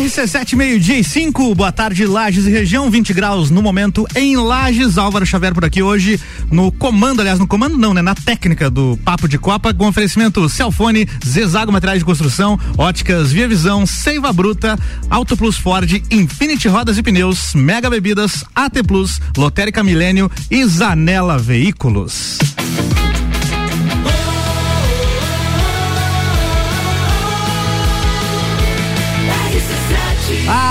RC7 meio-dia e 5, boa tarde, Lages e região, 20 graus no momento em Lages. Álvaro Xavier por aqui hoje no comando, aliás, no comando não, né? Na técnica do Papo de Copa, com oferecimento Celfone, Zezago Materiais de Construção, Óticas Via Visão, Seiva Bruta, Auto Plus Ford, Infinity Rodas e Pneus, Mega Bebidas, AT Plus, Lotérica Milênio e Zanela Veículos.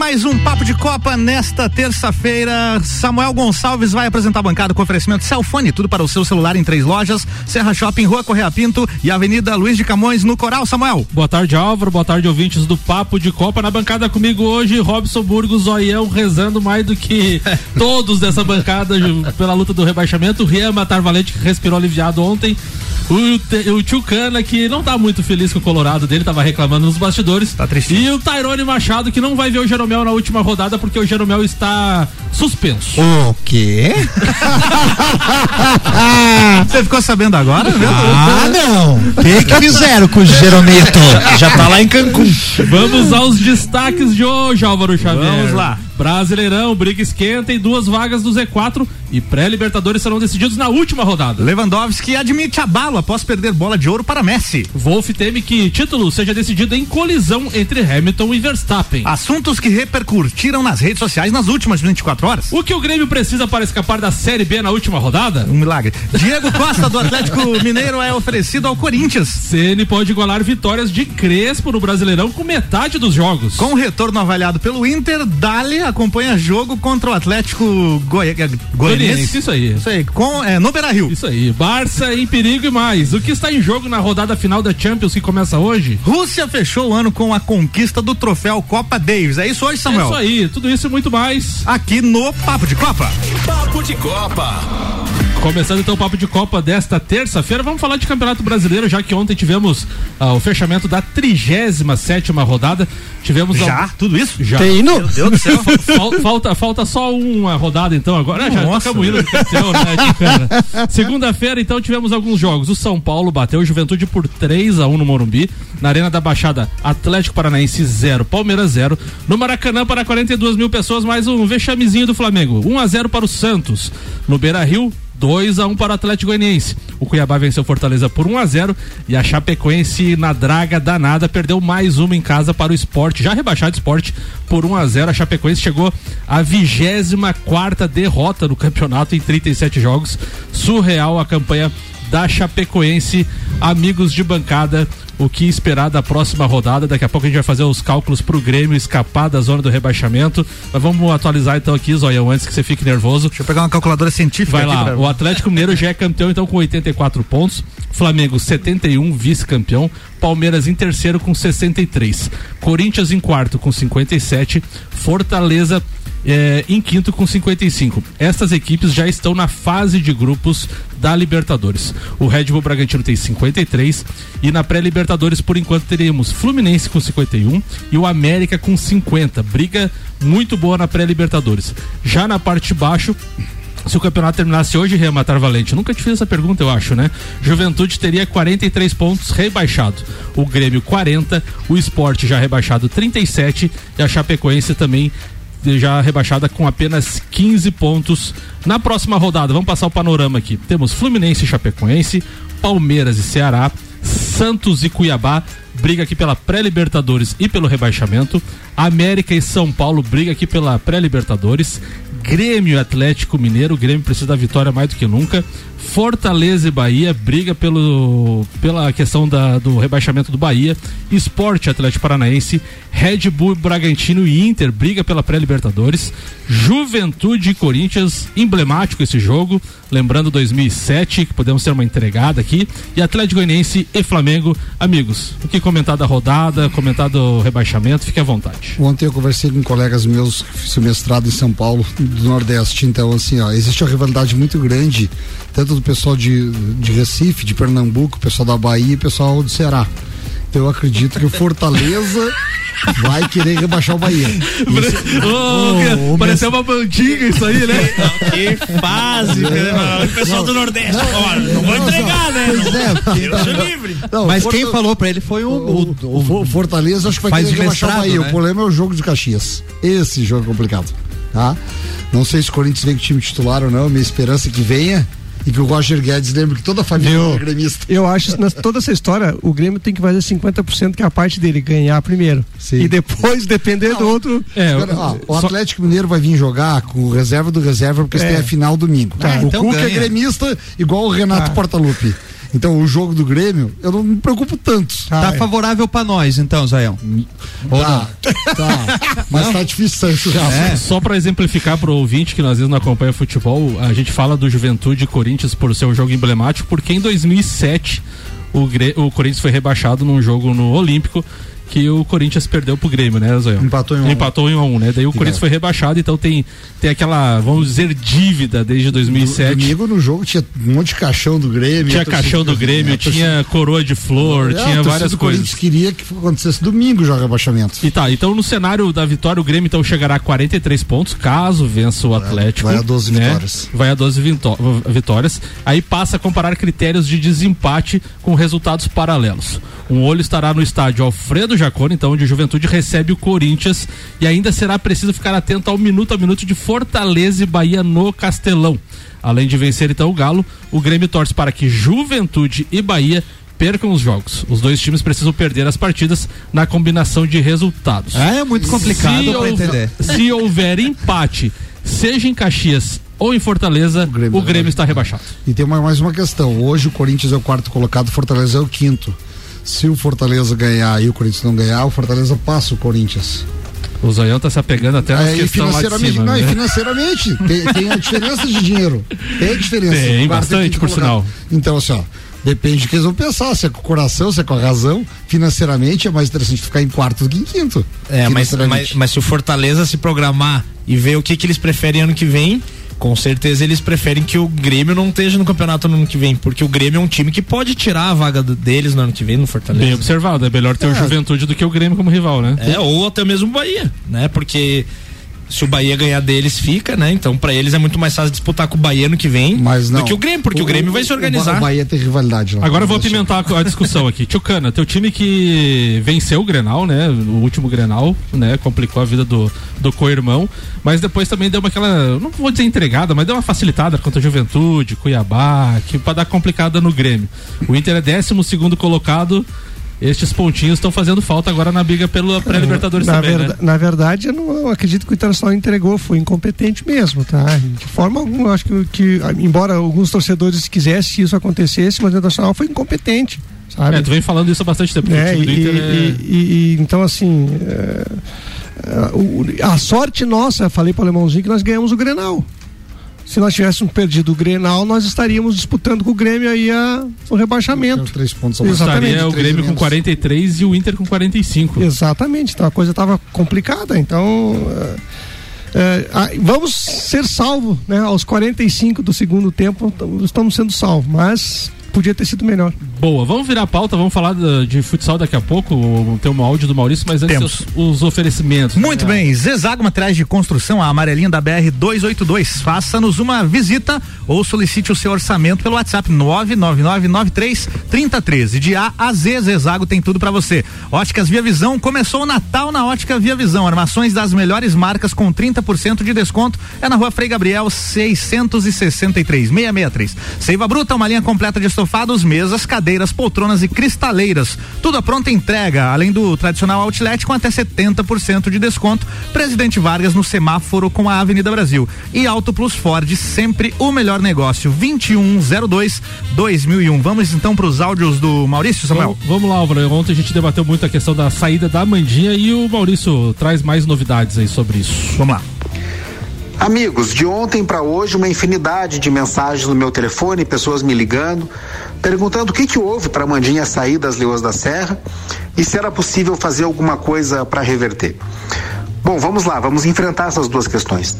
Mais um Papo de Copa nesta terça-feira. Samuel Gonçalves vai apresentar a bancada com oferecimento Celfone, tudo para o seu celular em três lojas: Serra Shopping, Rua Correia Pinto e Avenida Luiz de Camões, no Coral. Samuel. Boa tarde, Álvaro. Boa tarde, ouvintes do Papo de Copa. Na bancada comigo hoje, Robson Burgos, Zoião, rezando mais do que todos dessa bancada pela luta do rebaixamento. Rian Matar Valente, que respirou aliviado ontem. O, o tio Cana, que não tá muito feliz com o Colorado dele, tava reclamando nos bastidores. Tá triste. E o Tyrone Machado, que não vai ver o Jeromel na última rodada porque o Jeromel está suspenso. O quê? Você ficou sabendo agora? Ah, não. O que, que fizeram com o Jeromito? Já tá lá em Cancún. Vamos aos destaques de hoje, Álvaro Xavier. Vamos lá. Brasileirão, briga esquenta e duas vagas do Z4 e pré-libertadores serão decididos na última rodada. Lewandowski admite abalo após perder bola de ouro para Messi. Wolf teme que título seja decidido em colisão entre Hamilton e Verstappen. Assuntos que repercutiram nas redes sociais nas últimas 24 horas. O que o Grêmio precisa para escapar da Série B na última rodada? Um milagre. Diego Costa do Atlético Mineiro é oferecido ao Corinthians. Ceni pode igualar vitórias de Crespo no Brasileirão com metade dos jogos. Com o retorno avaliado pelo Inter, Dali acompanha jogo contra o Atlético Goi Goianiense. Isso aí. Isso aí, com, é, no Beira Rio. Isso aí. Barça em perigo e mais. O que está em jogo na rodada final da Champions que começa hoje? Rússia fechou o ano com a conquista do troféu Copa Davis. É isso hoje, Samuel? É isso aí. Tudo isso e muito mais. Aqui no Papo de Copa. Papo de Copa. Começando então o papo de Copa desta terça-feira, vamos falar de Campeonato Brasileiro, já que ontem tivemos ah, o fechamento da 37 sétima rodada. Tivemos já? Al... Tudo isso? Já. Tem Meu Deus do céu. falta, falta só uma rodada então agora. Ah, já tocamos indo do né, Segunda-feira então tivemos alguns jogos. O São Paulo bateu o Juventude por 3 a 1 no Morumbi. Na Arena da Baixada, Atlético Paranaense 0, Palmeiras 0. No Maracanã, para 42 mil pessoas, mais um vexamezinho do Flamengo. 1 a 0 para o Santos. No Beira Rio, 2 a 1 para o Atlético Goianiense. O Cuiabá venceu Fortaleza por 1 a 0 e a Chapecoense na draga danada perdeu mais uma em casa para o Esporte, já rebaixado Esporte por 1 a 0. A Chapecoense chegou à 24 quarta derrota no campeonato em 37 jogos. Surreal a campanha da Chapecoense. Amigos de bancada, o que esperar da próxima rodada. Daqui a pouco a gente vai fazer os cálculos pro Grêmio escapar da zona do rebaixamento. Mas vamos atualizar então aqui, Zóia, antes que você fique nervoso. Deixa eu pegar uma calculadora científica. Vai lá, pra... o Atlético Mineiro já é campeão então com 84 pontos, Flamengo 71, vice-campeão, Palmeiras em terceiro com 63, Corinthians em quarto com 57, Fortaleza é, em quinto com 55. Estas equipes já estão na fase de grupos da Libertadores. O Red Bull Bragantino tem 53 e na pré-Libertadores por enquanto teremos Fluminense com 51 e o América com 50. Briga muito boa na pré-Libertadores. Já na parte de baixo, se o campeonato terminasse hoje, rematar valente. Nunca te fiz essa pergunta, eu acho, né? Juventude teria 43 pontos rebaixado. O Grêmio 40, o Esporte já rebaixado 37 e a Chapecoense também já rebaixada com apenas 15 pontos. Na próxima rodada, vamos passar o panorama aqui. Temos Fluminense e Chapecoense, Palmeiras e Ceará, Santos e Cuiabá, briga aqui pela pré-Libertadores e pelo rebaixamento. América e São Paulo briga aqui pela pré-Libertadores. Grêmio Atlético Mineiro, o Grêmio precisa da vitória mais do que nunca. Fortaleza e Bahia briga pelo, pela questão da, do rebaixamento do Bahia. Esporte Atlético Paranaense, Red Bull Bragantino e Inter briga pela pré-Libertadores. Juventude e Corinthians, emblemático esse jogo, lembrando 2007, que podemos ter uma entregada aqui. E Atlético Goianiense e Flamengo. Amigos, o que comentar da rodada, comentar do rebaixamento, fique à vontade. Ontem eu conversei com colegas meus que fiz mestrado em São Paulo, do Nordeste. Então, assim, ó, existe uma rivalidade muito grande, tanto do pessoal de, de Recife, de Pernambuco, pessoal da Bahia e pessoal do Ceará. Então, eu acredito que o Fortaleza vai querer rebaixar o Bahia. Ô, pareceu uma bandinha isso aí, né? Que fase, É. o pessoal do Nordeste. Olha, não vou entregar, né? Pois é. Eu sou livre. Não, Mas Forta- quem falou pra ele foi o. O, o- o- o Fortaleza acho que vai querer rebaixar o Bahia. né? O problema é o jogo de Caxias. Esse jogo é complicado, tá? Não sei se o Corinthians vem com time titular ou não. Minha esperança é que venha e que o Roger Guedes lembre que toda a família Viu? é gremista. Eu acho que toda essa história, o Grêmio tem que fazer 50% que é a parte dele, ganhar primeiro. Sim. E depois depender do outro. É, Espera, ó, o só- Atlético Mineiro vai vir jogar com o reserva do reserva porque É. tem a final domingo. Ah, o então Cuca é gremista igual o Renato Ah. Portaluppi. Então o jogo do Grêmio, eu não me preocupo tanto. Tá Ah, é. favorável pra nós, então, Zaião. Ou Tá, tá. Mas tá difícil sair churrasco. É. Só para exemplificar para o ouvinte que às vezes não acompanha futebol, a gente fala do Juventude e Corinthians por ser um jogo emblemático, porque em 2007 o, Gre- o Corinthians foi rebaixado num jogo no Olímpico que o Corinthians perdeu pro Grêmio, né, Zoião? Empatou em um a um. Empatou em 1 a 1, né? Daí o Corinthians foi rebaixado, então tem, tem aquela, vamos dizer, dívida desde 2007. Domingo no jogo tinha um monte de caixão do Grêmio. Tinha caixão do Grêmio, tinha coroa de flor, É, tinha várias coisas. Corinthians queria que acontecesse domingo já o rebaixamento. E tá, então no cenário da vitória, o Grêmio então chegará a 43 pontos, caso vença o Atlético. vai a 12 né? vitórias. Vai a 12 vintó- vitórias. Aí passa a comparar critérios de desempate com resultados paralelos. Um olho estará no estádio Alfredo Jacone, então onde o Juventude recebe o Corinthians. E ainda será preciso ficar atento ao minuto a minuto de Fortaleza e Bahia no Castelão. Além de vencer então o Galo, o Grêmio torce para que Juventude e Bahia percam os jogos. Os dois times precisam perder as partidas na combinação de resultados. Ah, é muito complicado Se houver- entender. Se houver empate, seja em Caxias ou em Fortaleza, o Grêmio Grêmio, vai- está rebaixado. E tem mais uma questão. Hoje o Corinthians é o quarto colocado, o Fortaleza é o quinto. Se o Fortaleza ganhar e o Corinthians não ganhar, o Fortaleza passa o Corinthians. O Zoião tá se apegando até nas É, e de financeiramente, cima. não, e né? financeiramente tem, tem a diferença de dinheiro. Tem a diferença. Tem, bastante, por sinal. Então, assim, ó, depende do que eles vão pensar, se é com o coração, se é com a razão. Financeiramente é mais interessante ficar em quarto do que em quinto. É, mas, Financeiramente. mas, mas se o Fortaleza se programar e ver o que, que eles preferem ano que vem, com certeza eles preferem que o Grêmio não esteja no campeonato no ano que vem, porque o Grêmio é um time que pode tirar a vaga deles no ano que vem no Fortaleza. Bem observado, é melhor ter o É. Juventude do que o Grêmio como rival, né? É, ou até mesmo o Bahia, né? Porque se o Bahia ganhar deles, fica, né? Então, pra eles é muito mais fácil disputar com o Bahia no que vem Mas não. do que o Grêmio, porque o, Grêmio vai se O, organizar. Ba- Bahia tem rivalidade lá. Agora eu vou apimentar a a discussão aqui. Tchucana, teu time que venceu o Grenal, né? O último Grenal, né? Complicou a vida do, do co-irmão. Mas depois também deu uma aquela. Não vou dizer entregada, mas deu uma facilitada contra a Juventude, Cuiabá, que pra dar complicada no Grêmio. O Inter é 12 segundo colocado. Estes pontinhos estão fazendo falta agora na briga pela pré-Libertadores na, também, verda- né? na verdade, eu não eu acredito que o Internacional entregou, foi incompetente mesmo, tá? De forma alguma, eu acho que, que, embora alguns torcedores quisessem que isso acontecesse, mas o Internacional foi incompetente, sabe? É, tu vem falando isso há bastante tempo. É, e, Inter é- e- e- e- então assim é, é, a sorte nossa, falei para o Alemãozinho que nós ganhamos o Grenal. Se nós tivéssemos perdido o Grenal, nós estaríamos disputando com o Grêmio aí a, o rebaixamento. Três pontos. Exatamente. Estaria o Grêmio com menos. 43 e o Inter com 45. Exatamente, então a coisa estava complicada. Então é, é, vamos ser salvos, né? Aos 45 do segundo tempo estamos sendo salvos, mas podia ter sido melhor. Boa, vamos virar a pauta, vamos falar de futsal daqui a pouco. Tem um áudio do Maurício, mas antes Temos. os, os oferecimentos. Muito né? bem, Zezago Materiais de Construção, a amarelinha da BR 282. Faça-nos uma visita ou solicite o seu orçamento pelo WhatsApp 999933013. De A a Z, Zezago tem tudo pra você. Óticas Via Visão, começou o Natal na Ótica Via Visão. Armações das melhores marcas com 30% de desconto. É na rua Frei Gabriel 663 663. Seiva Bruta, uma linha completa de estofados, mesas, cadeiras, poltronas e cristaleiras. Tudo à pronta entrega, além do tradicional outlet com até 70% de desconto. Presidente Vargas no semáforo com a Avenida Brasil. E Auto Plus Ford, sempre o melhor negócio. 2102 2001. Vamos então para os áudios do Maurício Samuel. Vamos, vamos lá, Álvaro. Ontem a gente debateu muito a questão da saída da Mandinha e o Maurício traz mais novidades aí sobre isso. Vamos lá. Amigos, de ontem para hoje, uma infinidade de mensagens no meu telefone, pessoas me ligando, perguntando o que, que houve para a Mandinha sair das Leões da Serra e se era possível fazer alguma coisa para reverter. Bom, vamos lá, vamos enfrentar essas duas questões.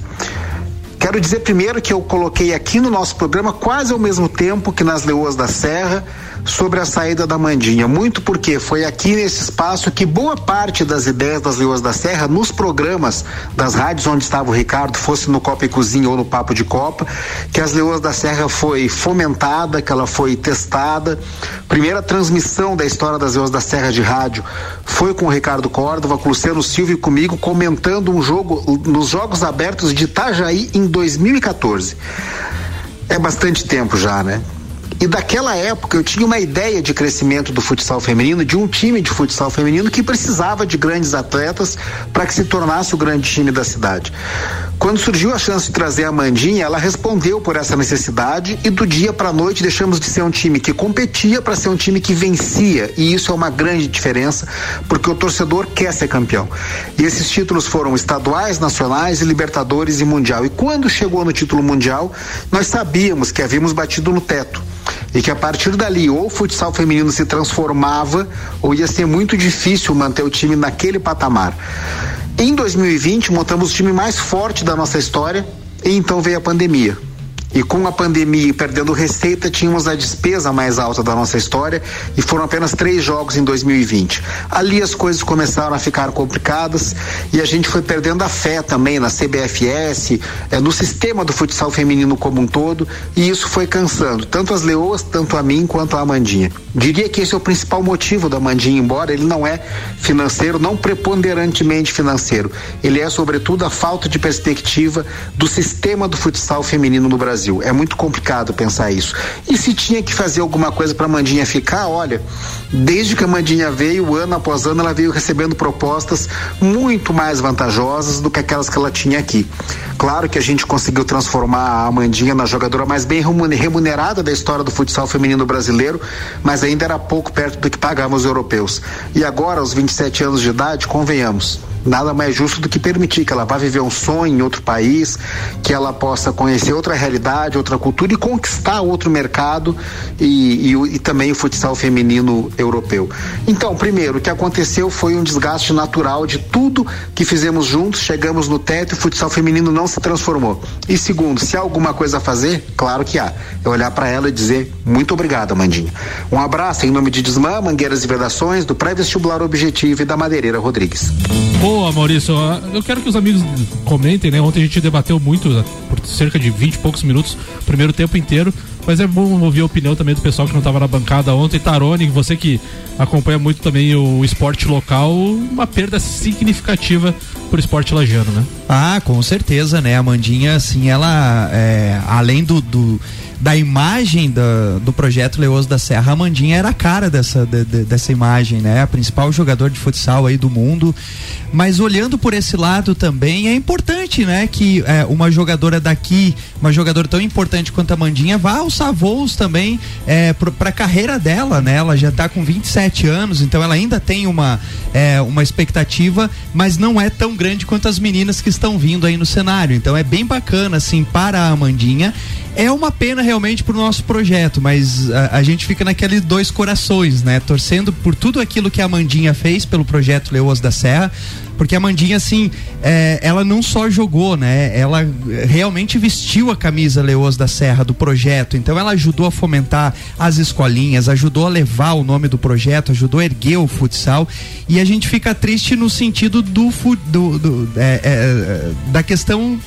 Quero dizer primeiro que eu coloquei aqui no nosso programa quase ao mesmo tempo que nas Leoas da Serra sobre a saída da Mandinha. Muito porque foi aqui nesse espaço que boa parte das ideias das Leoas da Serra, nos programas das rádios onde estava o Ricardo, fosse no Copa e Cozinha ou no Papo de Copa, que as Leoas da Serra foi fomentada, que ela foi testada. Primeira transmissão da história das Leoas da Serra de rádio foi com o Ricardo Córdova, com o Luciano Silva e comigo, comentando um jogo nos Jogos Abertos de Itajaí em 2014. É bastante tempo já, né? E daquela época eu tinha uma ideia de crescimento do futsal feminino, de um time de futsal feminino que precisava de grandes atletas para que se tornasse o grande time da cidade. Quando surgiu a chance de trazer a Mandinha, ela respondeu por essa necessidade e do dia para a noite deixamos de ser um time que competia para ser um time que vencia. E isso é uma grande diferença, porque o torcedor quer ser campeão. E esses títulos foram estaduais, nacionais Libertadores e Mundial. E quando chegou no título mundial, nós sabíamos que havíamos batido no teto e que a partir dali ou o futsal feminino se transformava ou ia ser muito difícil manter o time naquele patamar. Em 2020 montamos o time mais forte da nossa história e então veio a pandemia. E com a pandemia e perdendo receita, tínhamos a despesa mais alta da nossa história e foram apenas três jogos em 2020. Ali as coisas começaram a ficar complicadas e a gente foi perdendo a fé também na CBFS, eh, no sistema do futsal feminino como um todo, e isso foi cansando, tanto as leoas, tanto a mim quanto a Amandinha. Diria que esse é o principal motivo da Amandinha, embora ele não é financeiro, não preponderantemente financeiro. Ele é, sobretudo, a falta de perspectiva do sistema do futsal feminino no Brasil. Brasil. É muito complicado pensar isso. E se tinha que fazer alguma coisa para a Mandinha ficar, olha, desde que a Mandinha veio, ano após ano, ela veio recebendo propostas muito mais vantajosas do que aquelas que ela tinha aqui. Claro que a gente conseguiu transformar a Amandinha na jogadora mais bem remunerada da história do futsal feminino brasileiro, mas ainda era pouco perto do que pagavam os europeus. E agora, aos 27 anos de idade, convenhamos, nada mais justo do que permitir que ela vá viver um sonho em outro país, que ela possa conhecer outra realidade, outra cultura e conquistar outro mercado e, e, e, também o futsal feminino europeu. Então, primeiro, o que aconteceu foi um desgaste natural de tudo que fizemos juntos, chegamos no teto e o futsal feminino não se transformou. E segundo, se há alguma coisa a fazer, claro que há. É olhar para ela e dizer muito obrigado, Mandinha. Um abraço em nome de Desmã, Mangueiras e Vedações, do pré-vestibular Objetivo e da Madeireira Rodrigues. Boa, Maurício. Eu quero que os amigos comentem, né? Ontem a gente debateu muito, por cerca de 20 e poucos minutos, primeiro tempo inteiro. Mas é bom ouvir a opinião também do pessoal que não estava na bancada ontem. Tarone, você que acompanha muito também o esporte local, uma perda significativa por esporte lagiano, né? Ah, com certeza, né? A Mandinha, assim, ela, é, além do, do da imagem do, projeto Leoso da Serra, a Mandinha era a cara dessa, de, de, dessa imagem, né? A principal jogador de futsal aí do mundo. Mas olhando por esse lado também, é importante, né? Que é, uma jogadora daqui, uma jogadora tão importante quanto a Mandinha, vá alçar voos também é, para a carreira dela, né? Ela já está com 27 anos, então ela ainda tem uma, é, uma expectativa, mas não é tão grande quanto as meninas que estão vindo aí no cenário. Então é bem bacana, assim, para a Amandinha. É uma pena realmente pro nosso projeto, mas a, a, gente fica naqueles dois corações, né? Torcendo por tudo aquilo que a Mandinha fez pelo projeto Leoas da Serra, porque a Mandinha, assim, é, ela não só jogou, né? Ela realmente vestiu a camisa Leoas da Serra do projeto. Então ela ajudou a fomentar as escolinhas, ajudou a levar o nome do projeto, ajudou a erguer o futsal. E a gente fica triste no sentido do, do, do é, é, da questão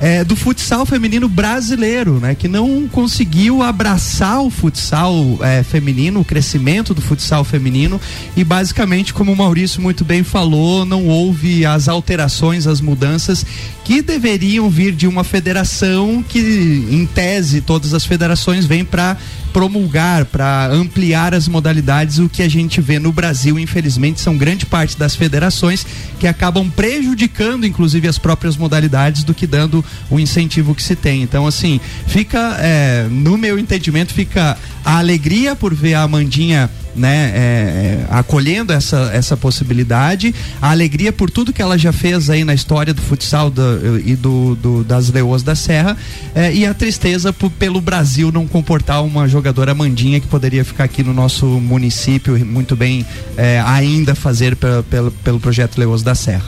é, do futsal feminino brasileiro, né? Que não conseguiu abraçar o futsal é, feminino, o crescimento do futsal feminino e basicamente, como o Maurício muito bem falou, não houve as alterações, as mudanças que deveriam vir de uma federação que, em tese, todas as federações vêm para promulgar, para ampliar as modalidades, o que a gente vê no Brasil, infelizmente, são grande parte das federações que acabam prejudicando, inclusive, as próprias modalidades do que dando o incentivo que se tem. Então, assim, fica, é, no meu entendimento, fica a alegria por ver a Amandinha né, é, é, acolhendo essa, essa possibilidade, a alegria por tudo que ela já fez aí na história do futsal do, e do, do, das Leoas da Serra é, e a tristeza por, pelo Brasil não comportar uma jogadora Mandinha que poderia ficar aqui no nosso município muito bem é, ainda fazer pela, pela, pelo projeto Leoas da Serra.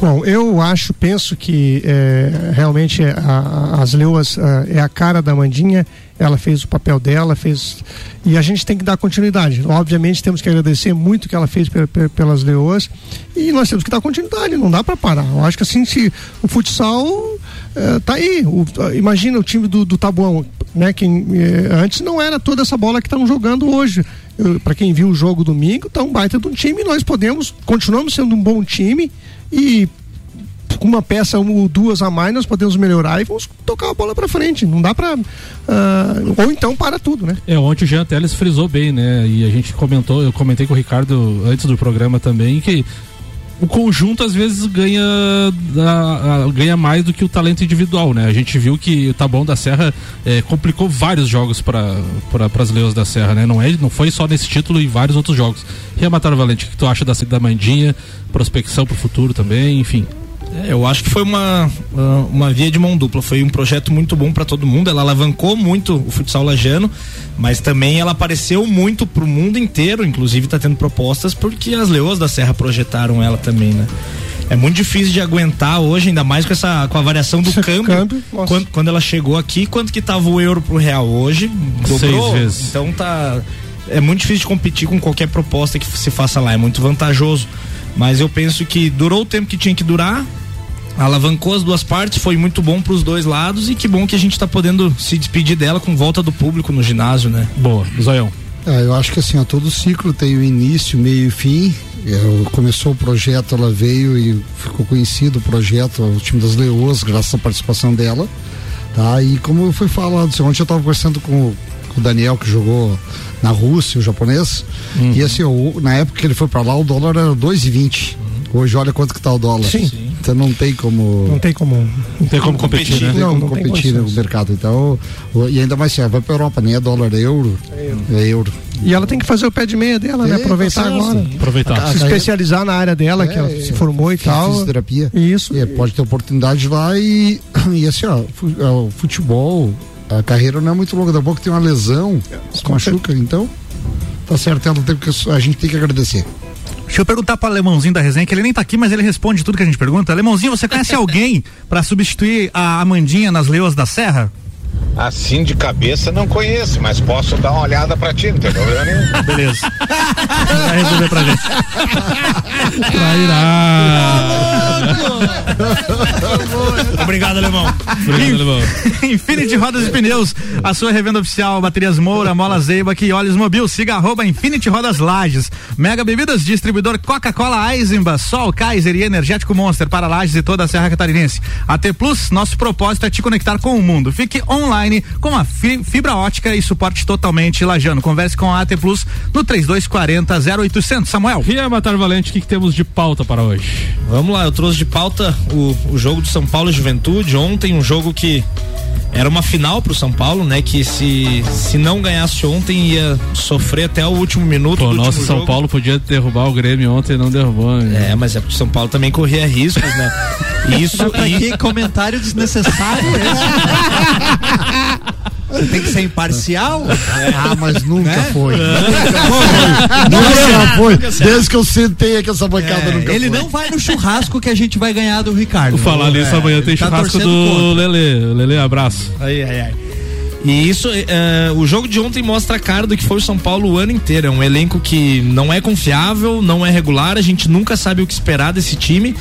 Bom, eu acho, penso que é, realmente a, as Leoas a, é a cara da Mandinha ela fez o papel dela, fez e a gente tem que dar continuidade. Obviamente temos que agradecer muito o que ela fez pelas leoas e nós temos que dar continuidade, não dá para parar. Eu acho que assim se o futsal é, tá aí. O, imagina o time do, do Tabuão, né? Quem é, antes não era toda essa bola que estão jogando hoje. Para quem viu o jogo domingo, tá um baita de um time. Nós podemos continuamos sendo um bom time e com uma peça ou duas a mais, nós podemos melhorar e vamos tocar a bola para frente. Não dá para. Uh, ah, ou então para tudo, né? É, ontem o Jean Teles frisou bem, né? E a gente comentou, eu comentei com o Ricardo antes do programa também, que o conjunto às vezes ganha, a, a, ganha mais do que o talento individual, né? A gente viu que o Taboão da Serra é, complicou vários jogos para as Leões da Serra, né? Não, é, não foi só nesse título e vários outros jogos. E a Matar Valente, o que tu acha da, da Mandinha? Prospecção para o futuro também, enfim. É, eu acho que foi uma, uma via de mão dupla. Foi um projeto muito bom para todo mundo. Ela alavancou muito o futsal lajano, mas também ela apareceu muito para o mundo inteiro. Inclusive está tendo propostas porque as leoas da Serra projetaram ela também, né? É muito difícil de aguentar hoje, ainda mais com essa com a variação do câmbio. câmbio quando, quando ela chegou aqui, quanto que tava o euro pro real hoje? Dobrou. Seis vezes. Então tá é muito difícil de competir com qualquer proposta que se faça lá, é muito vantajoso. Mas eu penso que durou o tempo que tinha que durar, alavancou as duas partes, foi muito bom para os dois lados e que bom que a gente está podendo se despedir dela com volta do público no ginásio, né? Boa, Zoião. É, eu acho que assim, ó, todo ciclo tem o início, meio e fim. É, começou o projeto, ela veio e ficou conhecido o projeto, o time das Leoas, graças à participação dela. Tá? E como foi falado, assim, ontem eu estava conversando com, com, o Daniel, que jogou na Rússia, o japonês, uhum. e assim, o, na época que ele foi para lá, o dólar era 2,20. Uhum. Hoje olha quanto que tá o dólar. Sim. Sim. Então não tem como. Não tem como. Não tem como competir, competir né? Não, não, como competir no mercado. Então, e ainda mais assim, vai pra Europa, nem é dólar, é euro. É euro. É euro. E ela tem que fazer o pé de meia dela, né? é, né? Aproveitar tá agora. Aproveitar. se especializar na área dela, é, que ela se formou e tal. Fisioterapia. Isso. E pode ter oportunidade lá e, e assim, ó, o futebol, a carreira não é muito longa, da boca tem uma lesão, se machuca, então tá certo, ela tem que, a gente tem que agradecer. Deixa eu perguntar para o Alemãozinho da resenha, que ele nem tá aqui, mas ele responde tudo que a gente pergunta. Alemãozinho, você conhece alguém para substituir a Amandinha nas Leoas da Serra? Assim de cabeça não conheço, mas posso dar uma olhada pra ti, não tem problema nenhum. Beleza. Vai resolver pra gente. Obrigado, alemão. Obrigado, alemão. Infinity Rodas e Pneus, a sua revenda oficial, baterias Moura, Mola Zeiba e Olhos Mobil. Siga arroba Infinity Rodas Lages. Mega Bebidas, distribuidor Coca-Cola Eisenba, Sol, Kaiser e Energético Monster para Lages e toda a Serra Catarinense. AT Plus, nosso propósito é te conectar com o mundo. Fique online online com a fibra ótica e suporte totalmente lajano. Converse com a AT Plus no 3240 0800. Samuel. Ria Matar Valente, o que, que, temos de pauta para hoje? Vamos lá, eu trouxe de pauta o, o jogo do São Paulo Juventude. Ontem, um jogo que era uma final pro São Paulo, né? Que se, se não ganhasse ontem ia sofrer até o último minuto. Pô, nosso São jogo. Paulo podia derrubar o Grêmio ontem e não derrubou. Né? É, mas é porque o São Paulo também corria riscos, né? Isso. Mas pra e... que comentário desnecessário esse? Você tem que ser imparcial? É. Ah, mas nunca né? foi. Nunca, nunca foi. Desde que eu sentei aqui essa bancada é, nunca Ele foi. não vai no churrasco que a gente vai ganhar do Ricardo. Vou falar nisso, é, amanhã tem tá churrasco do Lele. Lele, abraço. Ai, ai, ai. E isso, uh, o jogo de ontem mostra a cara do que foi o São Paulo o ano inteiro. É um elenco que não é confiável, não é regular, a gente nunca sabe o que esperar desse time.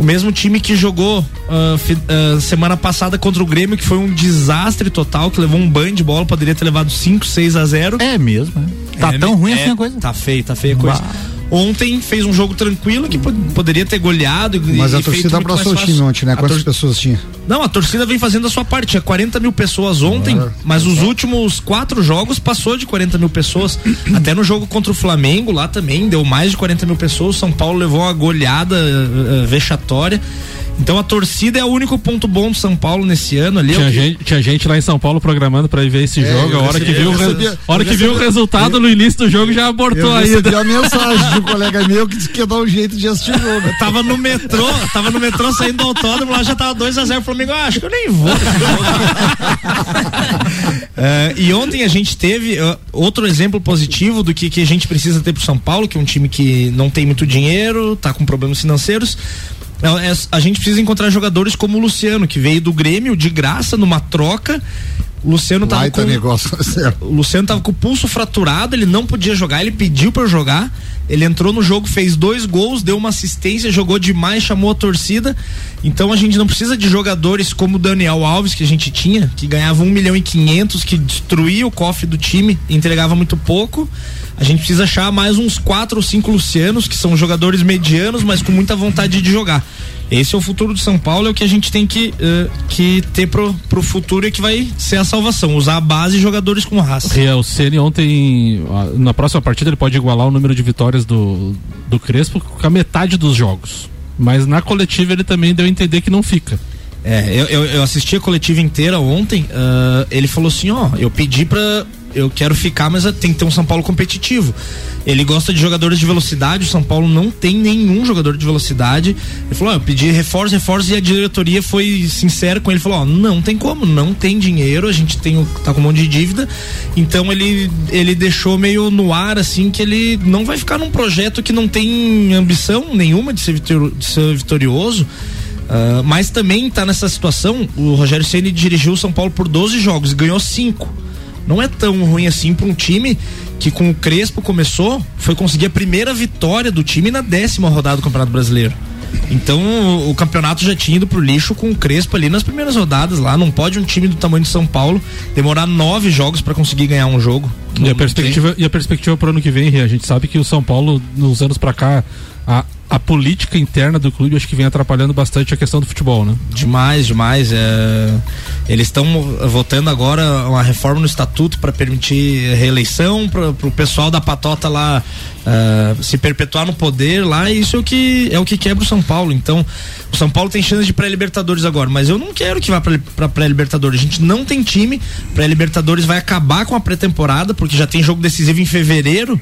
O mesmo time que jogou uh, uh, semana passada contra o Grêmio, que foi um desastre total, que levou um banho de bola, poderia ter levado 5, 6 a 0. É mesmo, né? Tá é, tão ruim é, assim a coisa? Tá feio, tá feia a coisa. Bah. Ontem fez um jogo tranquilo que po- poderia ter goleado. e- Mas e a torcida abraçou o time ontem, né? Quantas tor- pessoas tinha? Não, a torcida vem fazendo a sua parte. Tinha 40 mil pessoas ontem, Ah, mas os últimos quatro jogos passou de 40 mil pessoas. Até no jogo contra o Flamengo, lá também deu mais de 40 mil pessoas. São Paulo levou uma goleada eh, vexatória. Então a torcida é o único ponto bom do São Paulo nesse ano ali. é o Tinha que- gente, tinha gente lá em São Paulo programando pra ir ver esse jogo. A eu hora recebi- que viu, eu a hora eu que viu o resultado no início do jogo já abortou Eu a recebi ida. a mensagem de um colega meu que disse que ia dar um jeito de assistir o jogo. Eu tava no metrô, tava no metrô saindo do autódromo, lá já tava 2x0 o Flamengo. Ah, acho que eu nem vou. É, e ontem a gente teve uh, outro exemplo positivo do que, que a gente precisa ter pro São Paulo, que é um time que não tem muito dinheiro, tá com problemas financeiros. É, a gente precisa encontrar jogadores como o Luciano, que veio do Grêmio de graça numa troca. O Luciano tava com, negócio, o Luciano tava com o pulso fraturado, ele não podia jogar, ele pediu pra jogar. Ele entrou no jogo, fez dois gols, deu uma assistência, jogou demais, chamou a torcida. Então a gente não precisa de jogadores como o Daniel Alves, que a gente tinha, que ganhava 1 milhão e 500, que destruía o cofre do time, entregava muito pouco. A gente precisa achar mais uns quatro ou cinco Lucianos, que são jogadores medianos, mas com muita vontade de jogar. Esse é o futuro do São Paulo, é o que a gente tem que, eh, que ter pro, pro futuro e que vai ser a salvação. Usar a base e jogadores com raça. Ria, o Ceni ontem, na próxima partida, ele pode igualar o número de vitórias do, do Crespo com a metade dos jogos. Mas na coletiva ele também deu a entender que não fica. É, eu, eu, eu assisti a coletiva inteira ontem. ah, ele falou assim: ó, eu pedi pra. Eu quero ficar, mas tem que ter um São Paulo competitivo. Ele gosta de jogadores de velocidade. O São Paulo não tem nenhum jogador de velocidade. Ele falou: ó, eu pedi reforço, reforço. E a diretoria foi sincera com ele: falou: ó, não tem como, não tem dinheiro. A gente tem, tá com um monte de dívida. Então ele, ele deixou meio no ar, assim, que ele não vai ficar num projeto que não tem ambição nenhuma de ser, vitor- de ser vitorioso. Ah, mas também tá nessa situação, o Rogério Ceni dirigiu o São Paulo por 12 jogos e ganhou 5. Não é tão ruim assim para um time que com o Crespo começou, foi conseguir a primeira vitória do time na décima rodada do Campeonato Brasileiro. Então o, campeonato já tinha ido pro lixo com o Crespo ali nas primeiras rodadas lá. Não pode um time do tamanho de São Paulo demorar nove jogos para conseguir ganhar um jogo. E Não- a perspectiva, e a perspectiva pro ano que vem, a gente sabe que o São Paulo, nos anos pra cá, a, a política interna do clube acho que vem atrapalhando bastante a questão do futebol, né? Demais, demais. É... Eles estão votando agora uma reforma no estatuto para permitir reeleição para o pessoal da patota lá ah, se perpetuar no poder lá. E isso é o que é o que quebra o São Paulo. Então, o São Paulo tem chance de pré-libertadores agora, mas eu não quero que vá para pré-libertadores. A gente não tem time. Pré-libertadores vai acabar com a pré-temporada porque já tem jogo decisivo em fevereiro.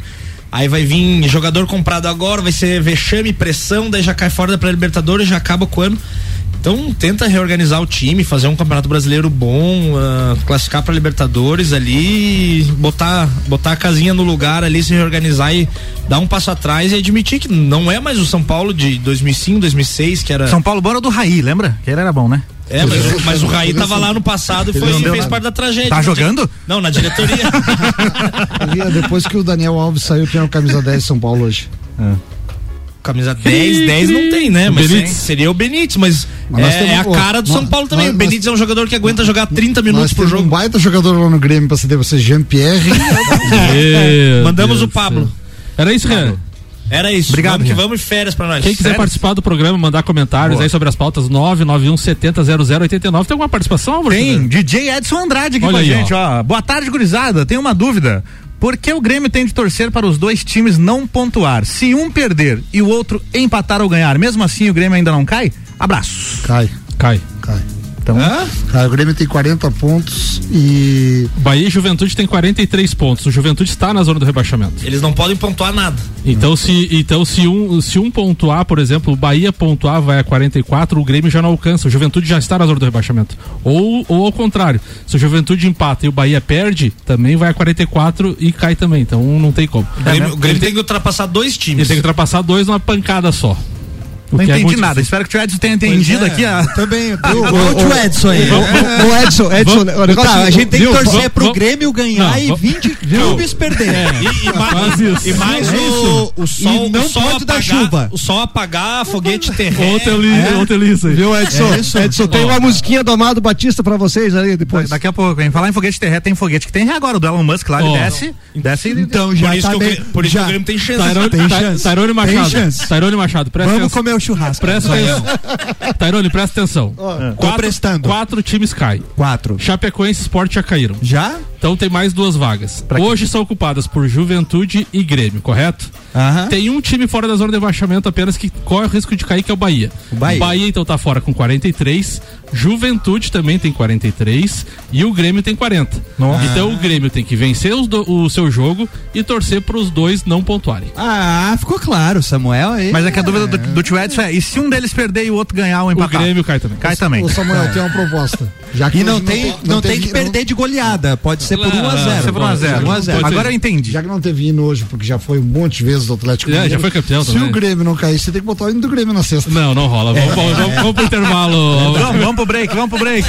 Aí vai vir jogador comprado agora, vai ser vexame, pressão, daí já cai fora da pré-libertadores, já acaba o ano. Então tenta reorganizar o time, fazer um campeonato brasileiro bom, ah, classificar para Libertadores ali, botar botar a casinha no lugar ali, se reorganizar e dar um passo atrás e admitir que não é mais o São Paulo de 2005, 2006 que era São Paulo bora do Raí, lembra? Que ele era bom, né? É, mas, mas o Raí tava lá no passado e foi, fez nada. parte da tragédia. Tá di- jogando? Não, na diretoria. Ria, depois que o Daniel Alves saiu, tinha a camisa 10 de São Paulo hoje. Camisa 10, 10 não tem, né? O Mas Benítez. seria o Benítez, mas, Mas nós é, temos- é a cara do nós- São Paulo também. nós- o Benítez é um jogador que aguenta jogar 30 minutos Nós por temos um jogo. baita jogador lá no Grêmio pra ceder você, Jean-Pierre. Meu Mandamos Deus o Pablo. céu. Era isso, Ria. Era isso. Obrigado, Vamos que vamos e férias pra nós. Quem quiser Sério? participar do programa, mandar comentários Boa. aí sobre as pautas 991 70 0089. Tem alguma participação, Álvaro? Tem, DJ Edson Andrade aqui Olha com a gente, ó. Boa tarde, gurizada. Tem uma dúvida. Por que o Grêmio tem de torcer para os dois times não pontuar? Se um perder e o outro empatar ou ganhar, mesmo assim o Grêmio ainda não cai? Abraço. Cai, Cai. cai. Então, Cai. O Grêmio tem 40 pontos e Bahia e Juventude tem 43 pontos. O Juventude está na zona do rebaixamento. Eles não podem pontuar nada. Então, se, então se, um, se um pontuar, por exemplo, o Bahia pontuar vai a 44, o Grêmio já não alcança. O Juventude já está na zona do rebaixamento. Ou, ou ao contrário, se o Juventude empata e o Bahia perde, também vai a 44 e cai também. Então não tem como. O Grêmio, o Grêmio tem que ultrapassar dois Ele times. tem que ultrapassar dois numa pancada só. Não que é entendi muito nada. difícil. Espero que o Edson tenha entendido aqui a. Também. Tá o Edson aí. Ô, Edson, Edson, o negócio- Tá, a gente tem que viu? torcer Vamos- pro vamos- Grêmio ganhar Não, e vamos- 20 clubes perder. E, e mais, isso. e mais É o, isso. o sol, E não o sol apagar, chuva. O sol apagar, foguete terrestre. Ontem eu li, ontem eu li isso aí. Viu, Edson? Edson, tem uma musiquinha do Amado Batista pra vocês aí depois. Daqui a pouco, hein? Falar em foguete terrestre, tem foguete que tem agora, o do Elon Musk lá, ele desce, desce e. Então Por já isso, tá que o, bem- por isso que o Grêmio tem chance. Tairone, Tem Ta- chance. Tairone Tem Machado. chance. Tairone Machado, presta Vamos atenção. comer o churrasco. Presta atenção. Tairone, presta atenção. Tô prestando. Quatro times caem. Quatro. Chapecoense e Sport já caíram. Já? Então tem mais duas vagas. Hoje são ocupadas por Juventude e Grêmio, correto? Aham. Tem um time fora da zona de rebaixamento apenas que corre o risco de cair, que é o Bahia. O Bahia. então tá fora com 43. Juventude também tem 43 e o Grêmio tem 40. Então o Grêmio tem que vencer os do- o seu jogo e torcer para os dois não pontuarem. Ah, ficou claro, Samuel aí. Mas é que a dúvida do, do tio Edson é: e se um deles perder e o outro ganhar ou O empatar? Grêmio cai também. Cai também. Ô Samuel, tem uma proposta. Já que E não hoje tem, não, tem, que perder de goleada. Pode ser por 1 a 0 Você por 1 a 0 1 a 0 Pode Agora eu entendi. Já que não teve hino hoje, porque já foi um monte de vezes do Atlético É, já Mineiro, foi campeão Se também. o Grêmio não cair, você tem que botar o hino do Grêmio na sexta. Não, não rola. Vamos, vamos, vamos, vamos pro intervalo. Vamos, vamos pro break, vamos pro break.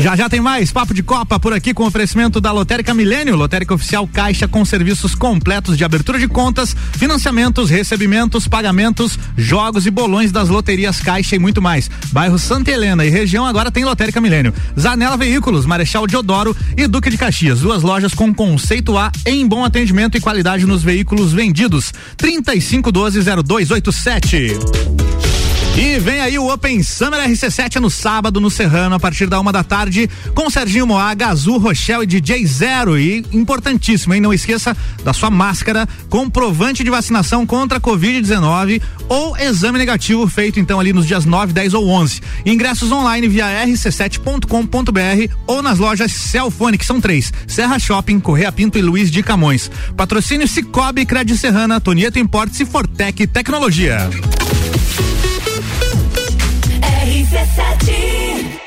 Já já tem mais Papo de Copa por aqui com oferecimento da Lotérica Milênio, Lotérica Oficial Caixa com serviços completos de abertura de contas, financiamentos, recebimentos, pagamentos, jogos e bolões das loterias Caixa e muito mais. Bairro Santa Helena e região agora tem Lotérica Milênio. Zanela Veículos, Marechal Deodoro e Duque de Caxias, duas lojas com conceito A em bom atendimento e qualidade nos veículos vendidos. 35120287. E vem aí o Open Summer RC7 no sábado no Serrano, a partir da uma da tarde, com Serginho Moá, Gazu, Rochelle e DJ Zero. E importantíssimo, hein? Não esqueça da sua máscara, comprovante de vacinação contra a Covid-19 ou exame negativo feito então ali nos dias 9, 10 ou 11. Ingressos online via rc7.com.br ou nas lojas Celfone, que são três: Serra Shopping, Correia Pinto e Luiz de Camões. Patrocínio Cicobi, Cred Serrana, Tonieto Importes e Fortec Tecnologia. RC7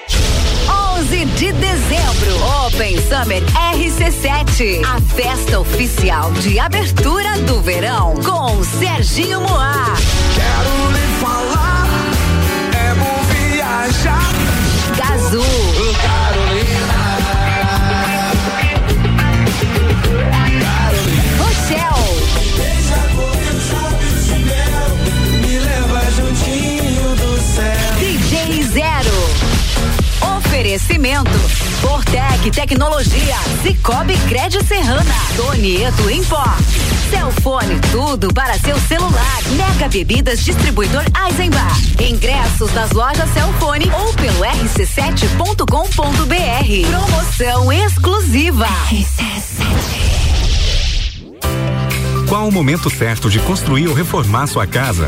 11 de dezembro, Open Summer RC7, a festa oficial de abertura do verão com Serginho Moá. Quero lhe falar, é bom viajar. Gazu, Oferecimento Fortec Tecnologia, Cicobi Cred Serrana, Tonieto Pó. Celfone, tudo para seu celular. Mega Bebidas Distribuidor Eisenbar. Ingressos nas lojas Celfone ou pelo rc7.com.br. Promoção exclusiva. Qual o momento certo de construir ou reformar sua casa?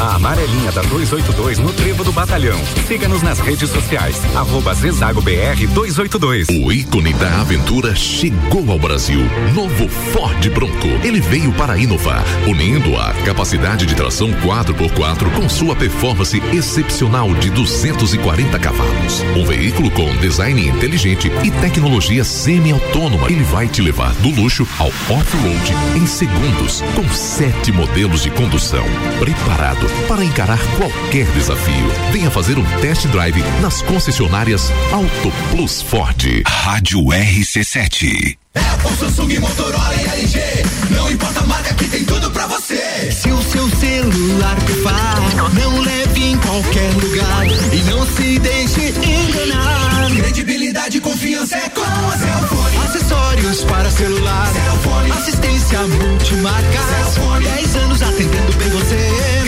amarelinha da 282 no Trevo do Batalhão. Siga-nos nas redes sociais. Arroba Zezago BR 282. O ícone da aventura chegou ao Brasil. Novo Ford Bronco. Ele veio para inovar, unindo a capacidade de tração 4x4 com sua performance excepcional de 240 cavalos. Um veículo com design inteligente e tecnologia semi-autônoma. Ele vai te levar do luxo ao off-road em segundos, com sete modelos de condução. Preparado para encarar qualquer desafio. Venha fazer um test drive nas concessionárias Auto Plus Ford. Rádio RC7. Apple, Samsung, Motorola e LG. Não importa a marca que tem tudo pra você. Se o seu celular pifar, não leve em qualquer lugar e não se deixe enganar. Credibilidade e confiança é com a Cellfone. Acessórios para celular, Cellfone. assistência multimarca, Cellfone. 10 anos atendendo bem você.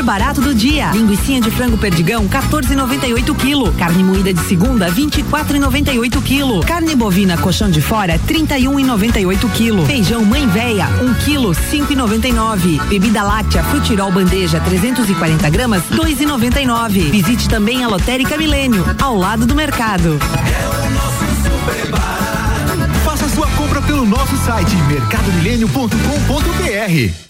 Super barato do dia. Linguiça de frango perdigão 14,98 kg. Carne moída de segunda 24,98 kg. Carne bovina colchão de fora 31,98 kg. Feijão mãe véia 1 kg 5,99. Bebida láctea Frutirol bandeja 340 gramas 2,99. Visite também a Lotérica Milênio, ao lado do mercado. Faça sua compra pelo nosso site mercadomilênio.com.br.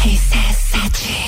RC7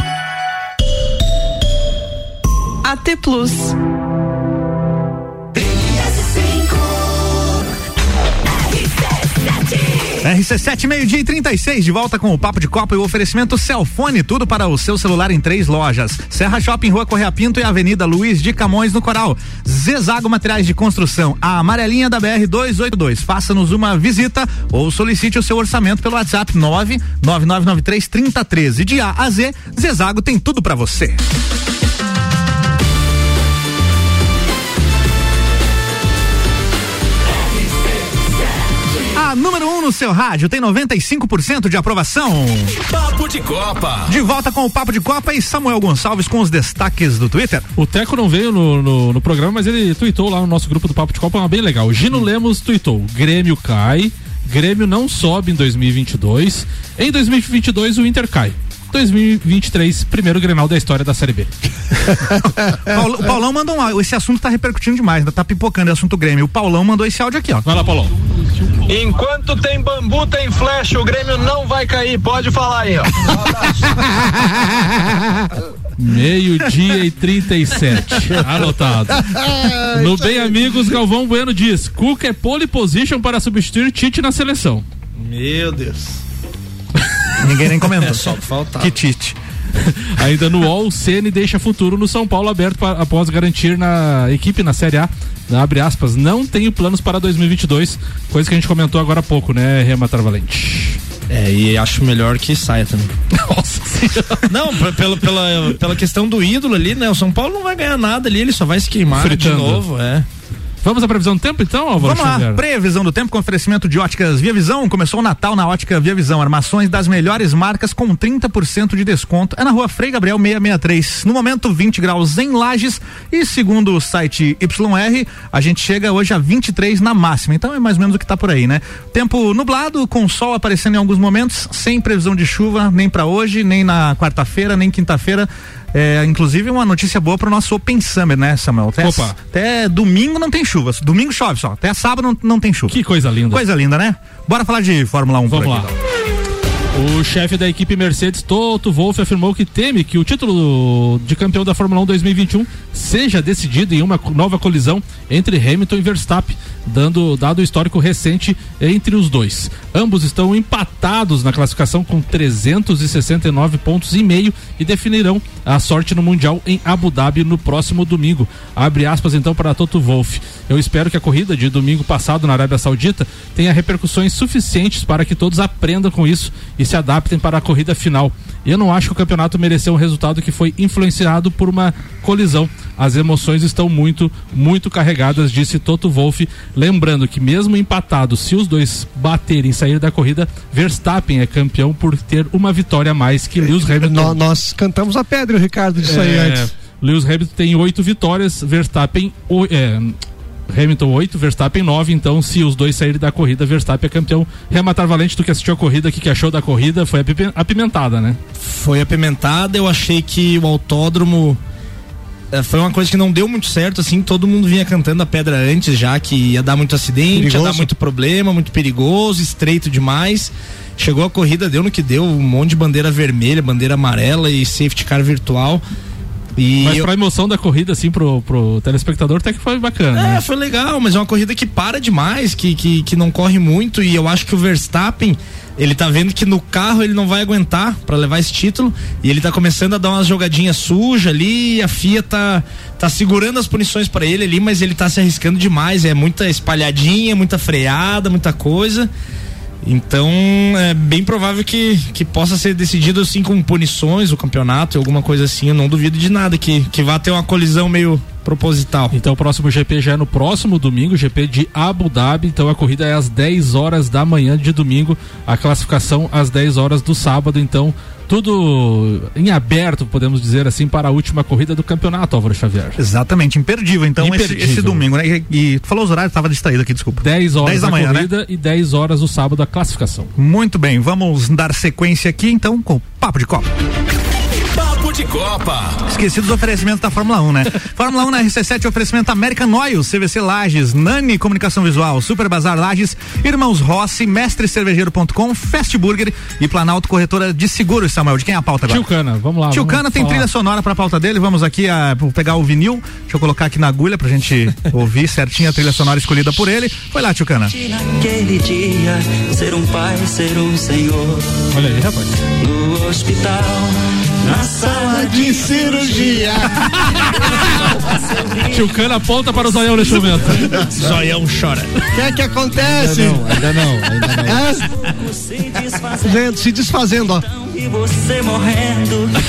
AT Plus. RC7, meio-dia e 36, de volta com o Papo de Copa e o oferecimento Celfone, tudo para o seu celular em três lojas. Serra Shopping, Rua Correia Pinto e Avenida Luiz de Camões, no Coral. Zezago Materiais de Construção, a amarelinha da BR 282. Faça-nos uma visita ou solicite o seu orçamento pelo WhatsApp 99993 3013. De A a Z, Zezago tem tudo para você. A número 1 um no seu rádio tem 95% de aprovação. Papo de Copa. De volta com o Papo de Copa e Samuel Gonçalves com os destaques do Twitter. O Teco não veio no, no, no programa, mas ele tweetou lá no nosso grupo do Papo de Copa, uma bem legal. O Gino Lemos tweetou: Grêmio cai, Grêmio não sobe em 2022. Em 2022 o Inter cai. 2023, primeiro Grenal da história da Série B. Paulo- o Paulão mandou um áudio. Esse assunto tá repercutindo demais, ainda tá pipocando o assunto Grêmio. O Paulão mandou esse áudio aqui, ó. Vai lá, Paulão. Enquanto tem bambu, tem flecha, o Grêmio não vai cair. Pode falar aí, ó. Meio-dia e 37. Anotado. No Bem Amigos, Galvão Bueno diz: Cuca é pole position para substituir Tite na seleção. Meu Deus. Ninguém nem comentou. É só o que faltava. Que Tite. Ainda no UOL, o Ceni deixa futuro no São Paulo aberto após garantir na equipe na Série A. Abre aspas, não tenho planos para 2022, coisa que a gente comentou agora há pouco, né, Rema Travalente? É, e acho melhor que saia também. Nossa senhora. Não, pela, pela, pela questão do ídolo ali, né? O São Paulo não vai ganhar nada ali, ele só vai se queimar Fritando. de novo, é. Vamos à previsão do tempo então, Álvaro Vamos lá, Xavier? previsão do tempo com oferecimento de óticas Via Visão. Começou o Natal na ótica Via Visão. Armações das melhores marcas com 30% de desconto. É na rua Frei Gabriel 663. No momento, 20 graus em Lages. E segundo o site YR, a gente chega hoje a 23 na máxima. Então é mais ou menos o que tá por aí, né? Tempo nublado, com sol aparecendo em alguns momentos, sem previsão de chuva, nem para hoje, nem na quarta-feira, nem quinta-feira. É, inclusive uma notícia boa pro nosso Open Summer, né, Samuel? Até, Opa. até domingo não tem chuva. Domingo chove só. Até sábado não, não tem chuva. Que coisa linda. Coisa linda, né? Bora falar de Fórmula 1 Vamos por lá. aqui. O chefe da equipe Mercedes, Toto Wolff, afirmou que teme que o título de campeão da Fórmula 1 2021 seja decidido em uma nova colisão entre Hamilton e Verstappen dando dado o histórico recente entre os dois. Ambos estão empatados na classificação com 369 pontos e meio e definirão a sorte no Mundial em Abu Dhabi no próximo domingo. Abre aspas então para Toto Wolff. Eu espero que a corrida de domingo passado na Arábia Saudita tenha repercussões suficientes para que todos aprendam com isso e se adaptem para a corrida final. Eu não acho que o campeonato mereceu um resultado que foi influenciado por uma colisão. As emoções estão muito, muito carregadas, disse Toto Wolff. Lembrando que, mesmo empatado, se os dois baterem e sair da corrida, Verstappen é campeão por ter uma vitória a mais que Lewis Hamilton. Nós, nós cantamos a pedra, Ricardo, disso aí É, antes. Lewis Hamilton tem oito vitórias, Verstappen o- é, Hamilton 8, Verstappen 9, então se os dois saírem da corrida, Verstappen é campeão. Rematar Valente, tu que assistiu a corrida, o que, que achou da corrida? Foi apimen- apimentada, né? Foi apimentada, eu achei que o autódromo foi uma coisa que não deu muito certo, assim, todo mundo vinha cantando a pedra antes já, que ia dar muito acidente, ia Perigoso. dar muito problema, muito perigoso, estreito demais. Chegou a corrida, deu no que deu, um monte de bandeira vermelha, bandeira amarela e safety car virtual. E Mas eu- pra emoção da corrida, assim, pro, pro telespectador, até que foi bacana. É, né? foi legal, mas é uma corrida que para demais, que, que, que não corre muito e eu acho que o Verstappen, ele tá vendo que no carro ele não vai aguentar pra levar esse título e ele tá começando a dar umas jogadinhas sujas ali, a FIA tá, tá segurando as punições pra ele ali, mas ele tá se arriscando demais, é muita espalhadinha, muita freada, muita coisa. Então é bem provável que, que possa ser decidido assim com punições o campeonato, alguma coisa assim. Eu não duvido de nada que, que vá ter uma colisão meio proposital. Então o próximo GP já é no próximo domingo, GP de Abu Dhabi. Então a corrida é às 10 horas da manhã de domingo, a classificação às 10 horas do sábado. Então tudo em aberto, podemos dizer assim, para a última corrida do campeonato, Álvaro Xavier. Exatamente, imperdível. Então, esse- Esse, Imperdível. domingo, né? E, e tu falou os horários, tava distraído aqui, desculpa. 10 horas 10 da manhã, né? corrida e 10 horas o sábado a classificação. Muito bem, vamos dar sequência aqui então com o Papo de Copa. De Copa. Esqueci dos oferecimentos da Fórmula 1, né? Fórmula 1 na RC7, oferecimento American Oil, CVC Lages, Nani Comunicação Visual, Super Bazar Lages, Irmãos Rossi, Mestrecervejeiro.com, Fast Burger e Planalto Corretora de Seguros, Samuel. De quem é a pauta agora? Tio Cana, vamos lá. Tio vamos Cana tem falar. trilha sonora pra pauta dele. Vamos aqui a, vou pegar o vinil. Deixa eu colocar aqui na agulha pra gente ouvir certinho a trilha sonora escolhida por ele. Foi lá, Tio Cana. Naquele dia, ser um pai, ser um senhor. Olha aí, rapaz. No hospital, na sala de cirurgia. Tio Cana aponta para o zoião neste momento. Zoião chora. O que é que acontece? Ainda não, ainda não. É? Gente, se desfazendo, ó. E você morrendo.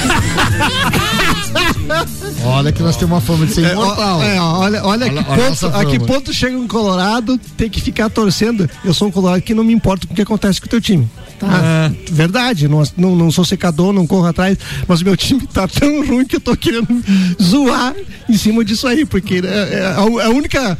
Olha que nós temos uma fama de ser É, ó, imortal. é, olha, olha, Olha- que olha ponto, a que ponto chega um Colorado, tem que ficar torcendo. Eu sou um Colorado que não me importa com o que acontece com o teu time. Tá? Verdade, não, não, não sou secador, não corro atrás, mas meu time tá tão ruim que eu tô querendo zoar em cima disso aí, porque é, é a, a única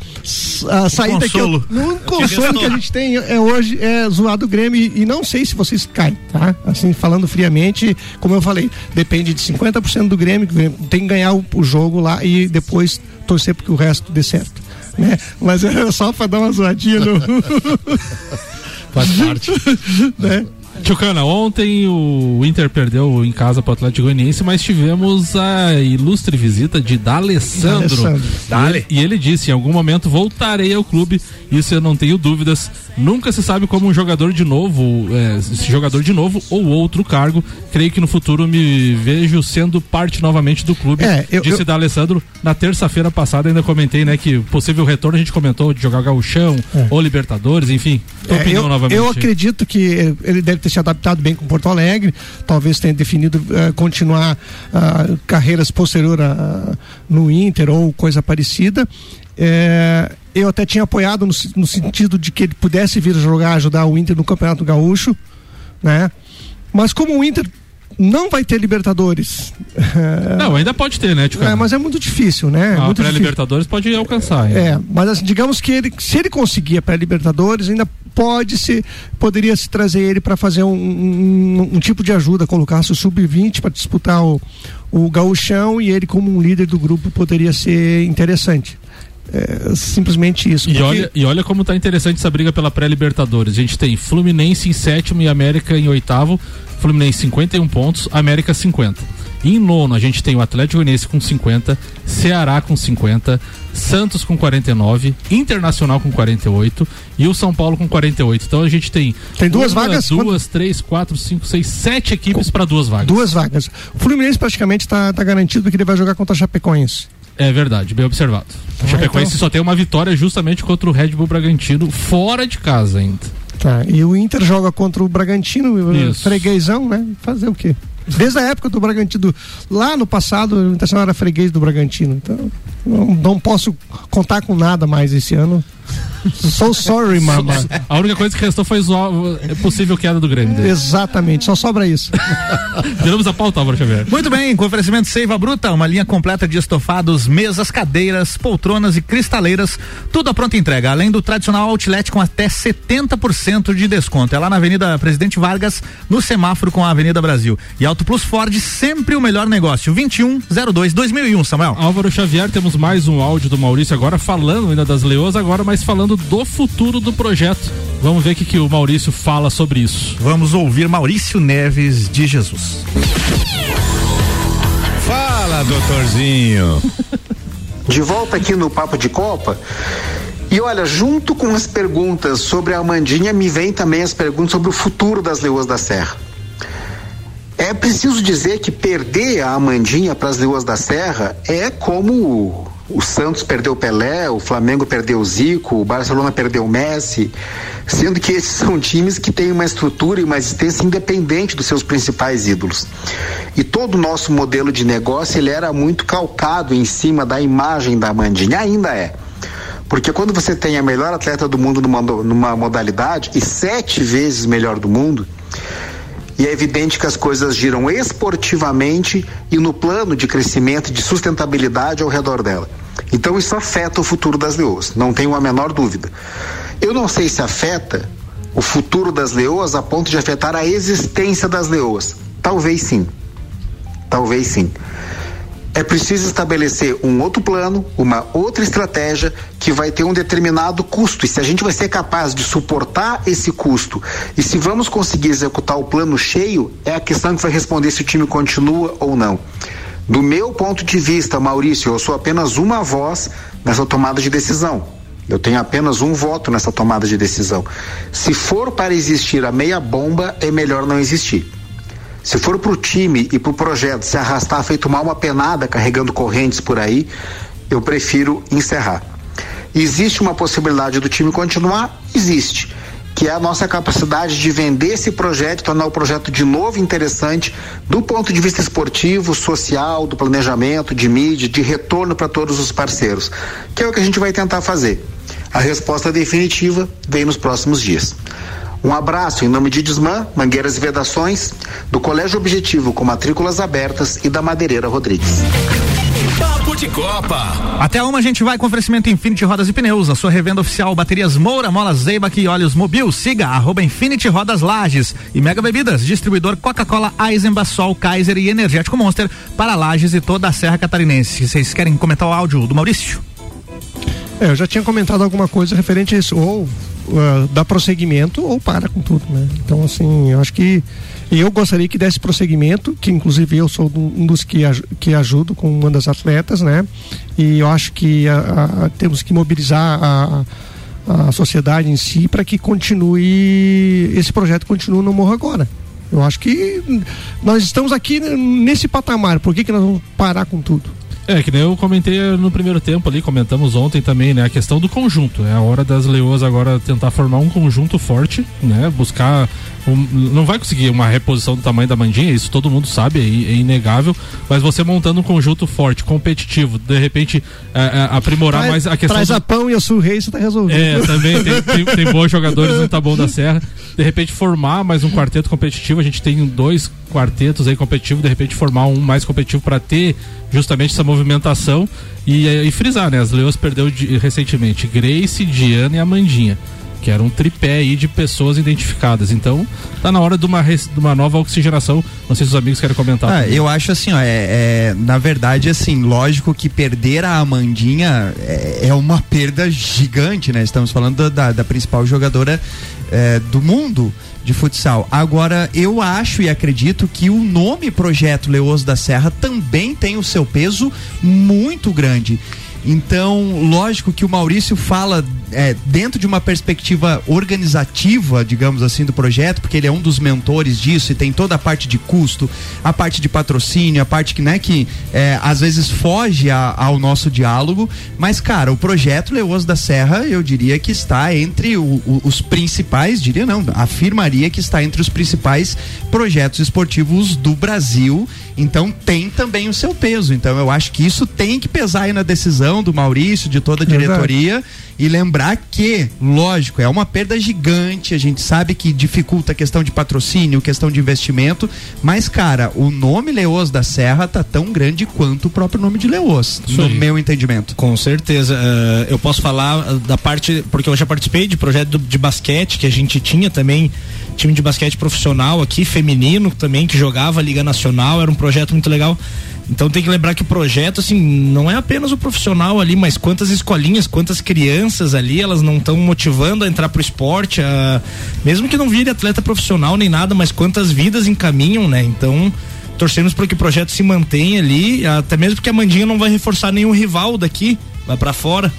a saída que eu, único consolo que a gente tem é hoje é zoar do Grêmio e, não sei se vocês caem, tá? Assim, falando friamente, como eu falei, depende de 50% do Grêmio, que tem que ganhar o, o jogo lá e depois torcer porque o resto dê certo. Né? Mas é só pra dar uma zoadinha no. Faz parte. né? Tio Cana, ontem o Inter perdeu em casa para o Atlético Goianiense, mas tivemos a ilustre visita de D'Alessandro. D'Alessandro. Dale. E ele disse: em algum momento voltarei ao clube, isso eu não tenho dúvidas. Nunca se sabe como um jogador de novo, é, esse jogador de novo ou outro cargo. Creio que no futuro me vejo sendo parte novamente do clube. É, eu- disse eu- D'Alessandro. Na terça-feira passada ainda comentei, né, que possível retorno a gente comentou de jogar gauchão ou Libertadores, enfim. Tua É, opinião eu, novamente. eu acredito que ele deve ter se adaptado bem com Porto Alegre, talvez tenha definido eh, continuar ah, carreiras posterior a- no Inter ou coisa parecida. Eh, eu até tinha apoiado no, no sentido de que ele pudesse vir jogar, ajudar o Inter no Campeonato Gaúcho, né? Mas como o Inter não vai ter Libertadores, Não, ainda pode ter, né, é, mas é muito difícil, né? É a muito difícil. pré-Libertadores pode alcançar. hein? É, mas assim, digamos que ele, se ele conseguir a pré-Libertadores, ainda pode se poderia se trazer ele para fazer um, um- um tipo de ajuda, colocar-se o sub-20 para disputar o, o gauchão e ele como um líder do grupo poderia ser interessante. É, simplesmente isso. E porque- olha, e olha como tá interessante essa briga pela pré-Libertadores. A gente tem Fluminense em sétimo e América em oitavo. Fluminense 51 pontos, América 50. Em nono, a gente tem o Atlético Goianiense com 50, Ceará com 50, Santos com 49, Internacional com 48 e o São Paulo com 48. Então a gente tem. Tem duas uma, vagas? Duas, três, quatro, cinco, seis, sete equipes para duas vagas. Duas vagas. O Fluminense praticamente está tá garantido porque ele vai jogar contra a Chapecoense. É verdade, bem observado. O Chapecoense então- só tem uma vitória justamente contra o Red Bull Bragantino, fora de casa ainda. Tá. E o Inter joga contra o Bragantino, Isso. freguesão, né? Fazer o quê? Desde a época do Bragantino, lá no passado, o Internacional era freguês do Bragantino. Então, não, não posso contar com nada mais esse ano. So sorry, mama. A única coisa que restou foi zoar a possível queda do Grêmio. dele. Exatamente, só sobra isso. Viramos a pauta, Álvaro Xavier. Muito bem, com oferecimento Seiva Bruta, uma linha completa de estofados, mesas, cadeiras, poltronas e cristaleiras, tudo à pronta entrega, além do tradicional outlet com até 70% de desconto. É lá na Avenida Presidente Vargas, no semáforo com a Avenida Brasil. E Auto Plus Ford, sempre o melhor negócio. 2102 2001, Samuel. Álvaro Xavier, temos mais um áudio do Maurício agora, falando ainda das leoas, agora, mas falando do futuro do projeto. Vamos ver o que, que o Maurício fala sobre isso. Vamos ouvir Maurício Neves de Jesus. Fala, doutorzinho. De volta aqui no Papo de Copa. E olha, junto com as perguntas sobre a Amandinha, me vem também as perguntas sobre o futuro das Leoas da Serra. É preciso dizer que perder a Amandinha para as Leoas da Serra é como o, Santos perdeu o Pelé, o Flamengo perdeu o Zico, o Barcelona perdeu o Messi, sendo que esses são times que têm uma estrutura e uma existência independente dos seus principais ídolos. E todo o nosso modelo de negócio ele era muito calcado em cima da imagem da Amandinha, ainda é. Porque quando você tem a melhor atleta do mundo numa, numa modalidade e sete vezes melhor do mundo, e é evidente que as coisas giram esportivamente e no plano de crescimento e de sustentabilidade ao redor dela. Então isso afeta o futuro das leoas, não tenho a menor dúvida. Eu não sei se afeta o futuro das leoas a ponto de afetar a existência das leoas. Talvez sim. Talvez sim. É preciso estabelecer um outro plano, uma outra estratégia que vai ter um determinado custo. E se a gente vai ser capaz de suportar esse custo e se vamos conseguir executar o plano cheio, é a questão que vai responder se o time continua ou não. Do meu ponto de vista, Maurício, eu sou apenas uma voz nessa tomada de decisão. Eu tenho apenas um voto nessa tomada de decisão. Se for para existir a meia bomba, é melhor não existir. Se for para o time e para o projeto se arrastar feito mal uma penada carregando correntes por aí, eu prefiro encerrar. Existe uma possibilidade do time continuar? Existe. Que é a nossa capacidade de vender esse projeto, tornar o projeto de novo interessante do ponto de vista esportivo, social, do planejamento, de mídia, de retorno para todos os parceiros. Que é o que a gente vai tentar fazer. A resposta definitiva vem nos próximos dias. Um abraço em nome de Desmã, Mangueiras e Vedações, do Colégio Objetivo com matrículas abertas e da Madeireira Rodrigues. Papo de Copa. Até uma a gente vai com oferecimento Infinity Rodas e Pneus, a sua revenda oficial Baterias Moura, Mola Zeiba e Olhos Mobil. Siga arroba Infinity Rodas Lages e Mega Bebidas, distribuidor Coca-Cola, Eisenbach, Sol, Kaiser e Energético Monster para Lages e toda a Serra Catarinense. Vocês querem comentar o áudio do Maurício? É, eu já tinha comentado alguma coisa referente a isso, ou uh, dá prosseguimento ou para com tudo, né? Então, assim, eu acho que eu gostaria que desse prosseguimento, que inclusive eu sou um dos que, que ajudo com uma das atletas, né? E eu acho que a, a, temos que mobilizar a, a sociedade em si para que continue, esse projeto continue no Morro Agora. Eu acho que nós estamos aqui nesse patamar, por que, que nós vamos parar com tudo? É, que nem eu comentei no primeiro tempo ali, comentamos ontem também, né? A questão do conjunto. É a hora das leoas agora tentar formar um conjunto forte, né? Buscar. Um, não vai conseguir uma reposição do tamanho da mandinha, isso todo mundo sabe, é, é inegável. Mas você montando um conjunto forte, competitivo, de repente é, é, aprimorar mais a questão. Traz do... a pão e a sul rei, você tá resolvido. É, também tem, tem, tem bons jogadores no Taboão da Serra. De repente formar mais um quarteto competitivo, a gente tem dois quartetos aí competitivos, de repente formar um mais competitivo para ter justamente essa movimentação e, e frisar, né? As Leões perdeu de, recentemente Grace, Diana e Amandinha, que era um tripé aí de pessoas identificadas. Então, tá na hora de uma, de uma nova oxigenação. Não sei se os amigos querem comentar. Ah, eu acho assim, ó, é, é, na verdade, assim, lógico que perder a Amandinha é, é uma perda gigante, né? Estamos falando da, da principal jogadora é, do mundo de futsal. Agora, eu acho e acredito que o nome Projeto Leoso da Serra também tem o seu peso muito grande. Então, lógico que o Maurício fala é, dentro de uma perspectiva organizativa, digamos assim, do projeto, porque ele é um dos mentores disso e tem toda a parte de custo, a parte de patrocínio, a parte que, né, que é, às vezes foge a- ao nosso diálogo. Mas, cara, o projeto Leoso da Serra, eu diria que está entre o- o- os principais, diria não, afirmaria que está entre os principais projetos esportivos do Brasil. Então tem também o seu peso. Então eu acho que isso tem que pesar aí na decisão do Maurício, de toda a diretoria e lembrar que, lógico, é uma perda gigante. A gente sabe que dificulta a questão de patrocínio, questão de investimento, mas cara, o nome Leoz da Serra tá tão grande quanto o próprio nome de Leoz, no meu entendimento. Com certeza. eh, eu posso falar eh, da parte, porque eu já participei de projeto de basquete, que a gente tinha também time de basquete profissional aqui, feminino também, que jogava a Liga Nacional, era um projeto muito legal. Então tem que lembrar que o projeto, assim, não é apenas o profissional ali, mas quantas escolinhas, quantas crianças ali, elas não estão motivando a entrar pro esporte, a- mesmo que não vire atleta profissional nem nada, mas quantas vidas encaminham, né? Então, torcemos para que o projeto se mantenha ali, até mesmo porque a Mandinha não vai reforçar nenhum rival daqui, vai para fora.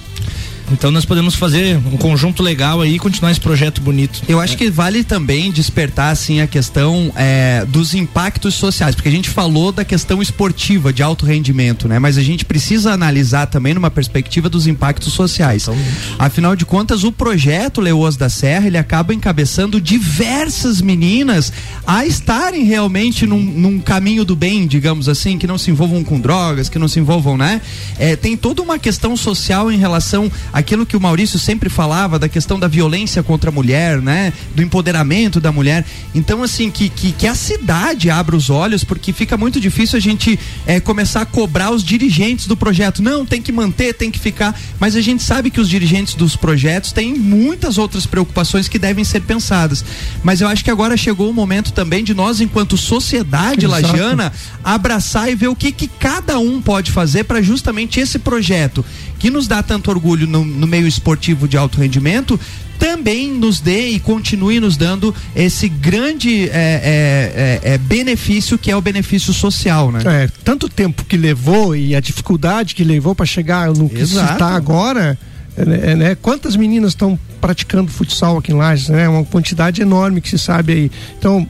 Então nós podemos fazer um conjunto legal aí e continuar esse projeto bonito. Eu acho que vale também despertar assim a questão é, dos impactos sociais, porque a gente falou da questão esportiva de alto rendimento, né? Mas a gente precisa analisar também numa perspectiva dos impactos sociais. Afinal de contas, o projeto Leoas da Serra ele acaba encabeçando diversas meninas a estarem realmente num, num caminho do bem, digamos assim, que não se envolvam com drogas, que não se envolvam, né? É, tem toda uma questão social em relação àquilo que o Maurício sempre falava da questão da violência contra a mulher, né? Do empoderamento da mulher. Então, assim, que, que, que a cidade abra os olhos, porque fica muito difícil a gente é, começar a cobrar os dirigentes do projeto. Não, tem que manter, tem que ficar. Mas a gente sabe que os dirigentes dos projetos têm muitas outras preocupações que devem ser pensadas. Mas eu acho que agora chegou o momento também de nós, enquanto sociedade Exato. lajana, abraçar e ver o que, que cada um pode fazer para justamente esse projeto que nos dá tanto orgulho no, no meio esportivo de alto rendimento também nos dê e continue nos dando esse grande é, é, é, é, benefício que é o benefício social, né? É, tanto tempo que levou e a dificuldade que levou para chegar no que está agora, é, né, é, né? Quantas meninas estão praticando futsal aqui em Lages, né? Uma quantidade enorme que se sabe aí. Então,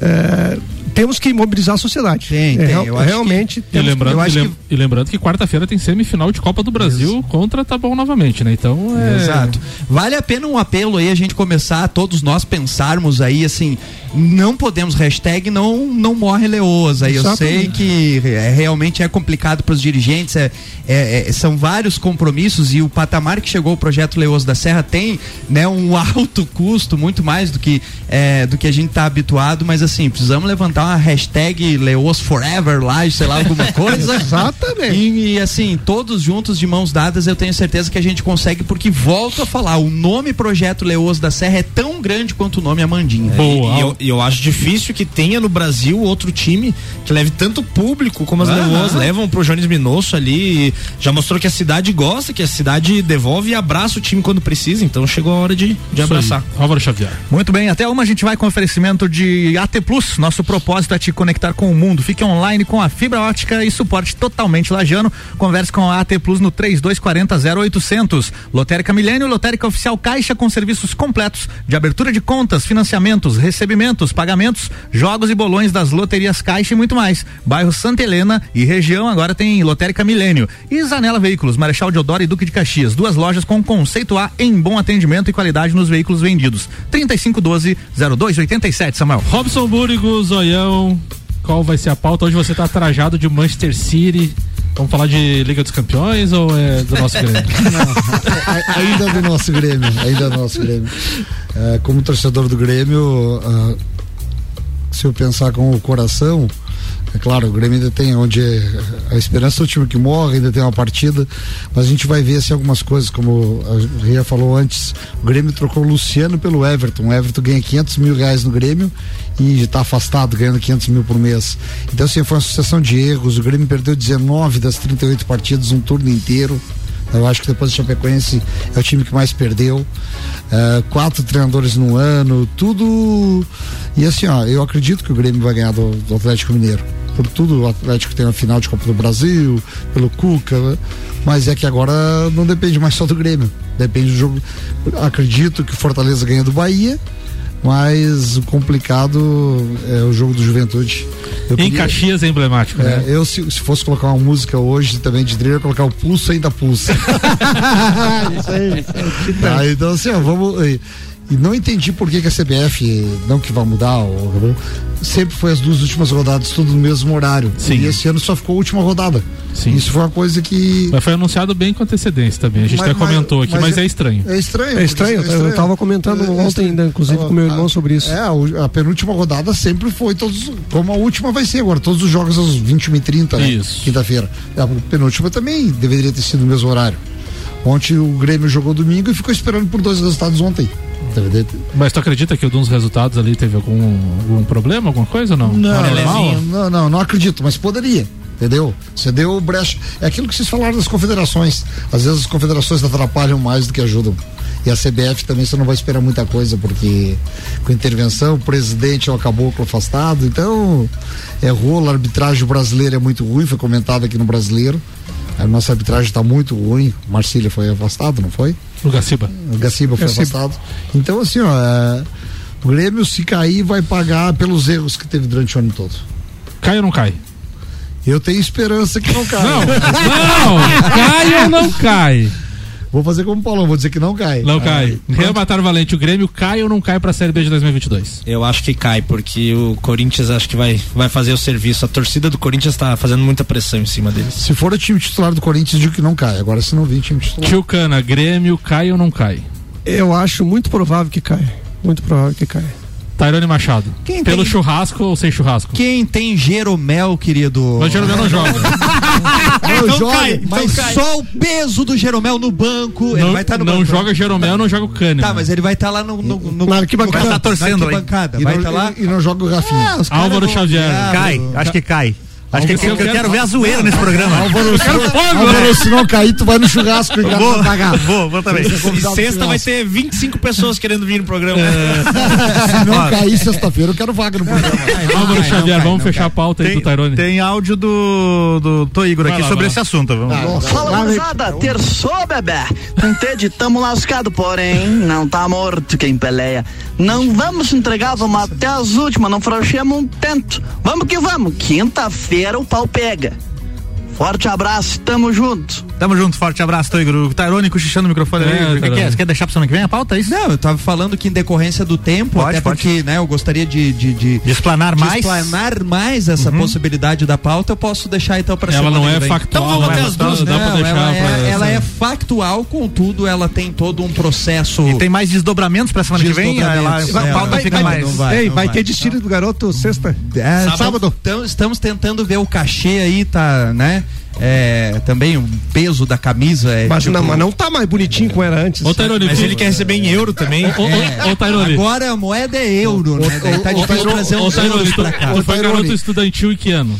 é, temos que mobilizar a sociedade. Tem, É, tem. acho realmente E temos que- lembrando, eu que, lem- e lembrando que quarta-feira tem semifinal de Copa do Brasil contra Tabão novamente, né? Então é. Exato. Vale a pena um apelo aí a gente começar, todos nós pensarmos aí assim, não podemos hashtag não não morre leoas. Aí eu sei Exatamente. que é, realmente é complicado para os dirigentes, é, é- é- são vários compromissos e o patamar que chegou o projeto Leoas da Serra tem, né, um alto custo, muito mais do que é, do que a gente está habituado, mas assim precisamos levantar uma hashtag Leoas Forever lá, sei lá alguma coisa. Exatamente. E, e, assim, todos juntos de mãos dadas, eu tenho certeza que a gente consegue, porque volto a falar, o nome Projeto Leoso da Serra é tão grande quanto o nome Amandinha. E, e eu, e eu acho difícil que tenha no Brasil outro time que leve tanto público como as Aham. Leoas levam pro Jones Minosso ali. e Já mostrou que a cidade gosta, que a cidade devolve e abraça o time quando precisa. Então chegou a hora de, de abraçar. Álvaro Xavier. Muito bem, até uma a gente vai com oferecimento de AT Plus. Nosso propósito é te conectar com o mundo. Fique online com a fibra ótica e suporte totalmente lajano. Converse com a AT Plus no 3240 0800. Lotérica Milênio, Lotérica Oficial Caixa com serviços completos de abertura de contas, financiamentos, recebimentos, pagamentos, jogos e bolões das loterias Caixa e muito mais. Bairro Santa Helena e região agora tem Lotérica Milênio. E Zanela Veículos, Marechal Deodoro e Duque de Caxias. Duas lojas com conceito A em bom atendimento e qualidade nos veículos vendidos. 3512-0287, Samuel. Robson Búrigo, Zoião, qual vai ser a pauta? Hoje você tá trajado de Manchester City. Vamos falar de Liga dos Campeões ou é do nosso Grêmio? A- ainda do nosso Grêmio, ainda do nosso Grêmio. É, como torcedor do Grêmio, ah, se eu pensar com o coração, é claro, o Grêmio ainda tem onde é a esperança do time que morre, ainda tem uma partida, mas a gente vai ver assim algumas coisas, como a Ria falou antes, o Grêmio trocou o Luciano pelo Everton, o Everton ganha 500 mil reais no Grêmio e está afastado, ganhando 500 mil por mês. Então assim, foi uma sucessão de erros, o Grêmio perdeu 19 das 38 partidas, um turno inteiro, Eu acho que depois do Chapecoense é o time que mais perdeu. É, quatro treinadores no ano, tudo. E assim, ó, eu acredito que o Grêmio vai ganhar do, do Atlético Mineiro. Por tudo, o Atlético tem a final de Copa do Brasil, pelo Cuca, né? mas é que agora não depende mais só do Grêmio. Depende do jogo. Acredito que o Fortaleza ganha do Bahia, mas o complicado é o jogo do Juventude. Eu Em queria- Caxias é emblemático, é, né? eu, se, se fosse colocar uma música hoje também de trilha, eu ia colocar o pulso ainda pulsa. Isso aí, isso aí. Tá, então assim, ó, vamos. E, não entendi por que, que a CBF, não que vai mudar, o- sempre foi as duas últimas rodadas, tudo no mesmo horário. Sim. E esse ano só ficou a última rodada. Sim. Isso foi uma coisa que. Mas foi anunciado bem com antecedência também. A gente Mas- até comentou aqui, mas mas, é- é estranho. É estranho. É estranho, porque- eu tava comentando É ontem estranho. ainda, inclusive com meu irmão sobre isso. É, o- a penúltima rodada sempre foi todos, como a última vai ser agora, todos os jogos às 21h30, né? Isso. Quinta-feira. A penúltima também deveria ter sido no mesmo horário. Ontem o Grêmio jogou domingo e ficou esperando por dois resultados ontem. Mas tu acredita que alguns resultados ali teve algum, algum problema, alguma coisa ou não? Não, Era normal? não, não, não acredito, mas poderia. Entendeu? Você deu brecha. É aquilo que vocês falaram das confederações. Às vezes as confederações atrapalham mais do que ajudam. E a CBF também você não vai esperar muita coisa, porque com intervenção, o presidente é o caboclo afastado, então é rolo, a arbitragem brasileira é muito ruim, foi comentado aqui no brasileiro. A nossa arbitragem está muito ruim. Marcília foi afastado, não foi? O Gaciba. O Gaciba foi Gaciba. afastado. Então, assim, ó, é, o Grêmio, se cair, vai pagar pelos erros que teve durante o ano todo. Cai ou não cai? Eu tenho esperança que não caia. Não, não, cai ou não cai? Vou fazer como o Paulão, vou dizer que não cai. Não cai. Ah, Real Matar Valente, o Grêmio cai ou não cai pra Série B de 2022? Eu acho que cai, porque o Corinthians acho que vai, vai fazer o serviço. A torcida do Corinthians tá fazendo muita pressão em cima deles. Se for o time titular do Corinthians, digo que não cai. Agora, se não vir time titular. Tio Cana, Grêmio cai ou não cai? Eu acho muito provável que caia. Muito provável que caia. Tairone Machado. Quem Pelo tem- churrasco ou sem churrasco? Quem tem Jeromel, querido? Mas Jeromel não joga. Não joga, cai, então mas cai. só o peso do Jeromel no banco. ele não vai estar no não banco. joga Jeromel, não joga o Cânimo. Tá, mas ele vai estar lá no, no, no, Na arquibancada. no Tá torcendo na lá, hein? arquibancada. E Vai não, estar lá. e, e não joga o Rafinha. Ah, Álvaro vão- Xavier. Cai, acho que cai. Acho que, Vamos eu, se eu quero, quero- ver a zoeira nesse programa. Álvaro, se não, fogo, Álvaro, se não cair, tu vai no churrasco e Eu vou, pagar. vou, vou também. É sexta vai ter 25 pessoas querendo vir no programa. Se não cair sexta-feira, eu quero vaga no programa. Álvaro cai, Xavier, vamos fechar a pauta aí do Tairone. tem áudio do, do Tô Igor aqui sobre esse assunto. Vamos. Fala, moçada, terçou, bebê. Entende? Tamo lascado, porém, não tá morto quem peleia. Não vamos entregar, vamos até as últimas, não frouxemos um tanto. Vamos que vamos, quinta-feira o pau pega. Forte abraço, tamo junto. Tamo junto, forte abraço, Tô Igor. O Tairone cochichando o microfone É, aí. O que que é? Você quer deixar pra semana que vem a pauta? É isso? Não, eu tava falando que em decorrência do tempo, Pode, até pode. porque, né, eu gostaria de, de, de, De explanar de mais. explanar mais essa possibilidade da pauta, eu posso deixar então para Ela semana não que é vem. factual, Então vamos não é até as factual, duas, pra Não, deixar ela, pra é, ela é factual, contudo, ela tem todo um processo. E tem mais desdobramentos pra semana que vem? Ela, a pauta É, fica vai- mais. não vai. Ei, vai vai, ter desfile do garoto sexta? É, Sábado. Então, estamos tentando ver o cachê aí, tá, né? É, também o peso da camisa. É, Mas, tipo, não, mas não tá mais bonitinho como era antes. Ô, Tairone, Mas tu- ele quer receber em euro também. Ô, ô, ô, ô, Tairone. Agora a moeda é euro, né? Daí tá difícil trazer uns Tairone, euros tu, pra cá. tu foi garoto estudantil em que ano?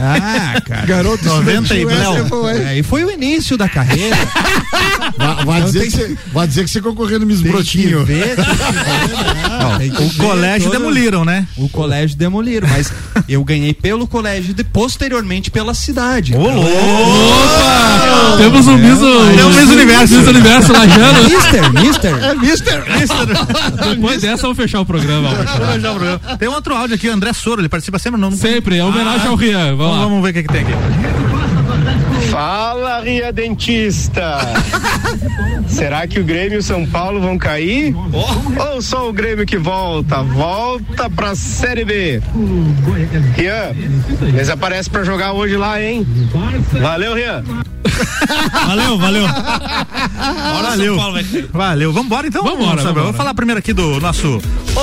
Ah, cara. Garoto 90 e Bléu. é? É, e foi o início da carreira. Vai, vai dizer tem que você, vai dizer que você concorreu no Miss Brotinho. ver, ver, não, O ver colégio todo- demoliram, né? O colégio demoliram, mas eu ganhei pelo colégio e posteriormente pela cidade. Ô, louco! Temos um Miss, Temos Miss Universo. Miss Universo lajando. Mister, mister. É mister. Depois dessa, vamos fechar o programa. Tem um outro áudio aqui, o André Soro, ele participa sempre no. Sempre, é homenagem ao Rian. Vamos Vamos, ver o que, que tem aqui. Fala, Ria Dentista! Será que o Grêmio e o São Paulo vão cair? Ou só o Grêmio que volta? Volta pra Série B. Rian, eles aparecem pra jogar hoje lá, hein? Valeu, Rian! Valeu, valeu. Valeu. Valeu. Vambora então? Vambora, vambora. Vou falar primeiro aqui do nosso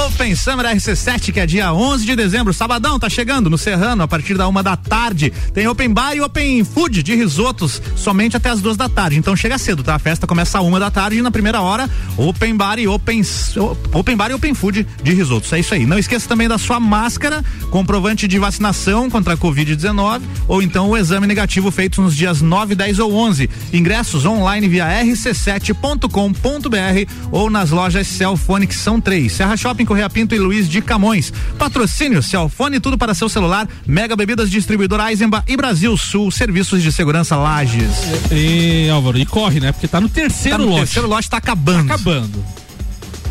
Open Summer RC7, que é dia 11 de dezembro, sabadão, tá chegando no Serrano, a partir da uma da tarde. Tem Open Bar e Open Food de risotos, somente até as duas da tarde. Então chega cedo, tá? A festa começa a uma da tarde e na primeira hora, Open Bar e Open, open Bar e Open Food de risotos. É isso aí. Não esqueça também da sua máscara, comprovante de vacinação contra a Covid-19 ou então o exame negativo feito nos dias 9, 10 10 ou 11. Ingressos online via rc7.com.br ou nas lojas Celfone, que são três. Serra Shopping, Correia Pinto e Luiz de Camões. Patrocínio Celfone, tudo para seu celular. Mega Bebidas Distribuidor Eisenbach e Brasil Sul, Serviços de Segurança Lages. E, Álvaro, e corre, né? Porque tá no terceiro Tá no lote. terceiro lote, tá acabando. Tá acabando.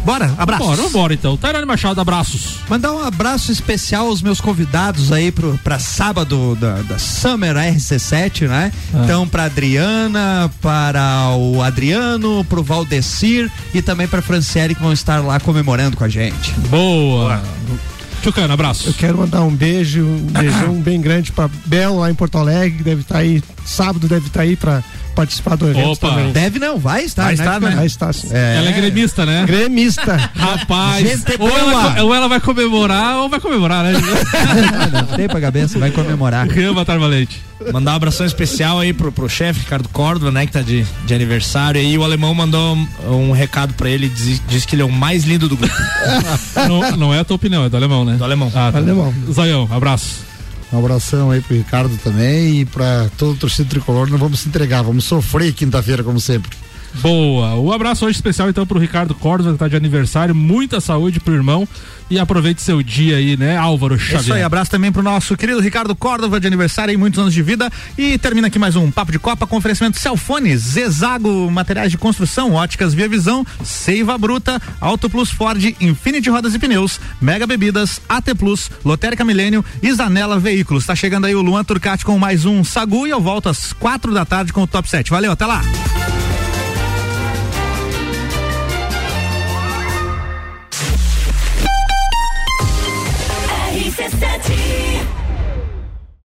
Bora, abraço. Bora, bora então. Tairane Machado, abraços. Mandar um abraço especial aos meus convidados aí pro, pra sábado da, da Summer RC7, né? Ah. Então, pra Adriana, para o Adriano, pro Valdecir e também pra Franciele que vão estar lá comemorando com a gente. Boa. Tchucano, abraço. Eu quero mandar um beijo, um beijão bem grande pra Bel lá em Porto Alegre, que deve estar aí, sábado deve estar aí pra participar do evento Opa. também. Deve não, vai estar, Vai né? estar, né? Vai estar, sim. Ela é gremista, né? Gremista. Rapaz, Gente ou ela, ou ela vai comemorar ou vai comemorar, né? Não tem pra cabeça, vai comemorar. Rian Batar Valente. Mandar um abração especial aí pro, pro chefe Ricardo Córdova, né, que tá de, de aniversário. E o alemão mandou um, um recado pra ele, diz, diz que ele é o mais lindo do grupo. não, não é a tua opinião, é do alemão, né? Do alemão. Ah, tá. Alemão. Zaião, abraço. Um abração aí pro Ricardo também e pra todo o torcedor tricolor. Não vamos se entregar, vamos sofrer quinta-feira, como sempre. Boa. O abraço hoje especial então pro Ricardo Córdova, que tá de aniversário. Muita saúde pro irmão. E aproveite seu dia aí, né, Álvaro Xavier? Isso aí, abraço também pro nosso querido Ricardo Córdova de aniversário e muitos anos de vida. E termina aqui mais um Papo de Copa com oferecimento Celfone, Zezago, materiais de construção, óticas Via Visão, Seiva Bruta, Auto Plus Ford, Infinity Rodas e Pneus, Mega Bebidas, AT Plus, Lotérica Milênio e Zanela Veículos. Tá chegando aí o Luan Turcati com mais um Sagu e eu volto às quatro da tarde com o Top 7. Valeu, até lá!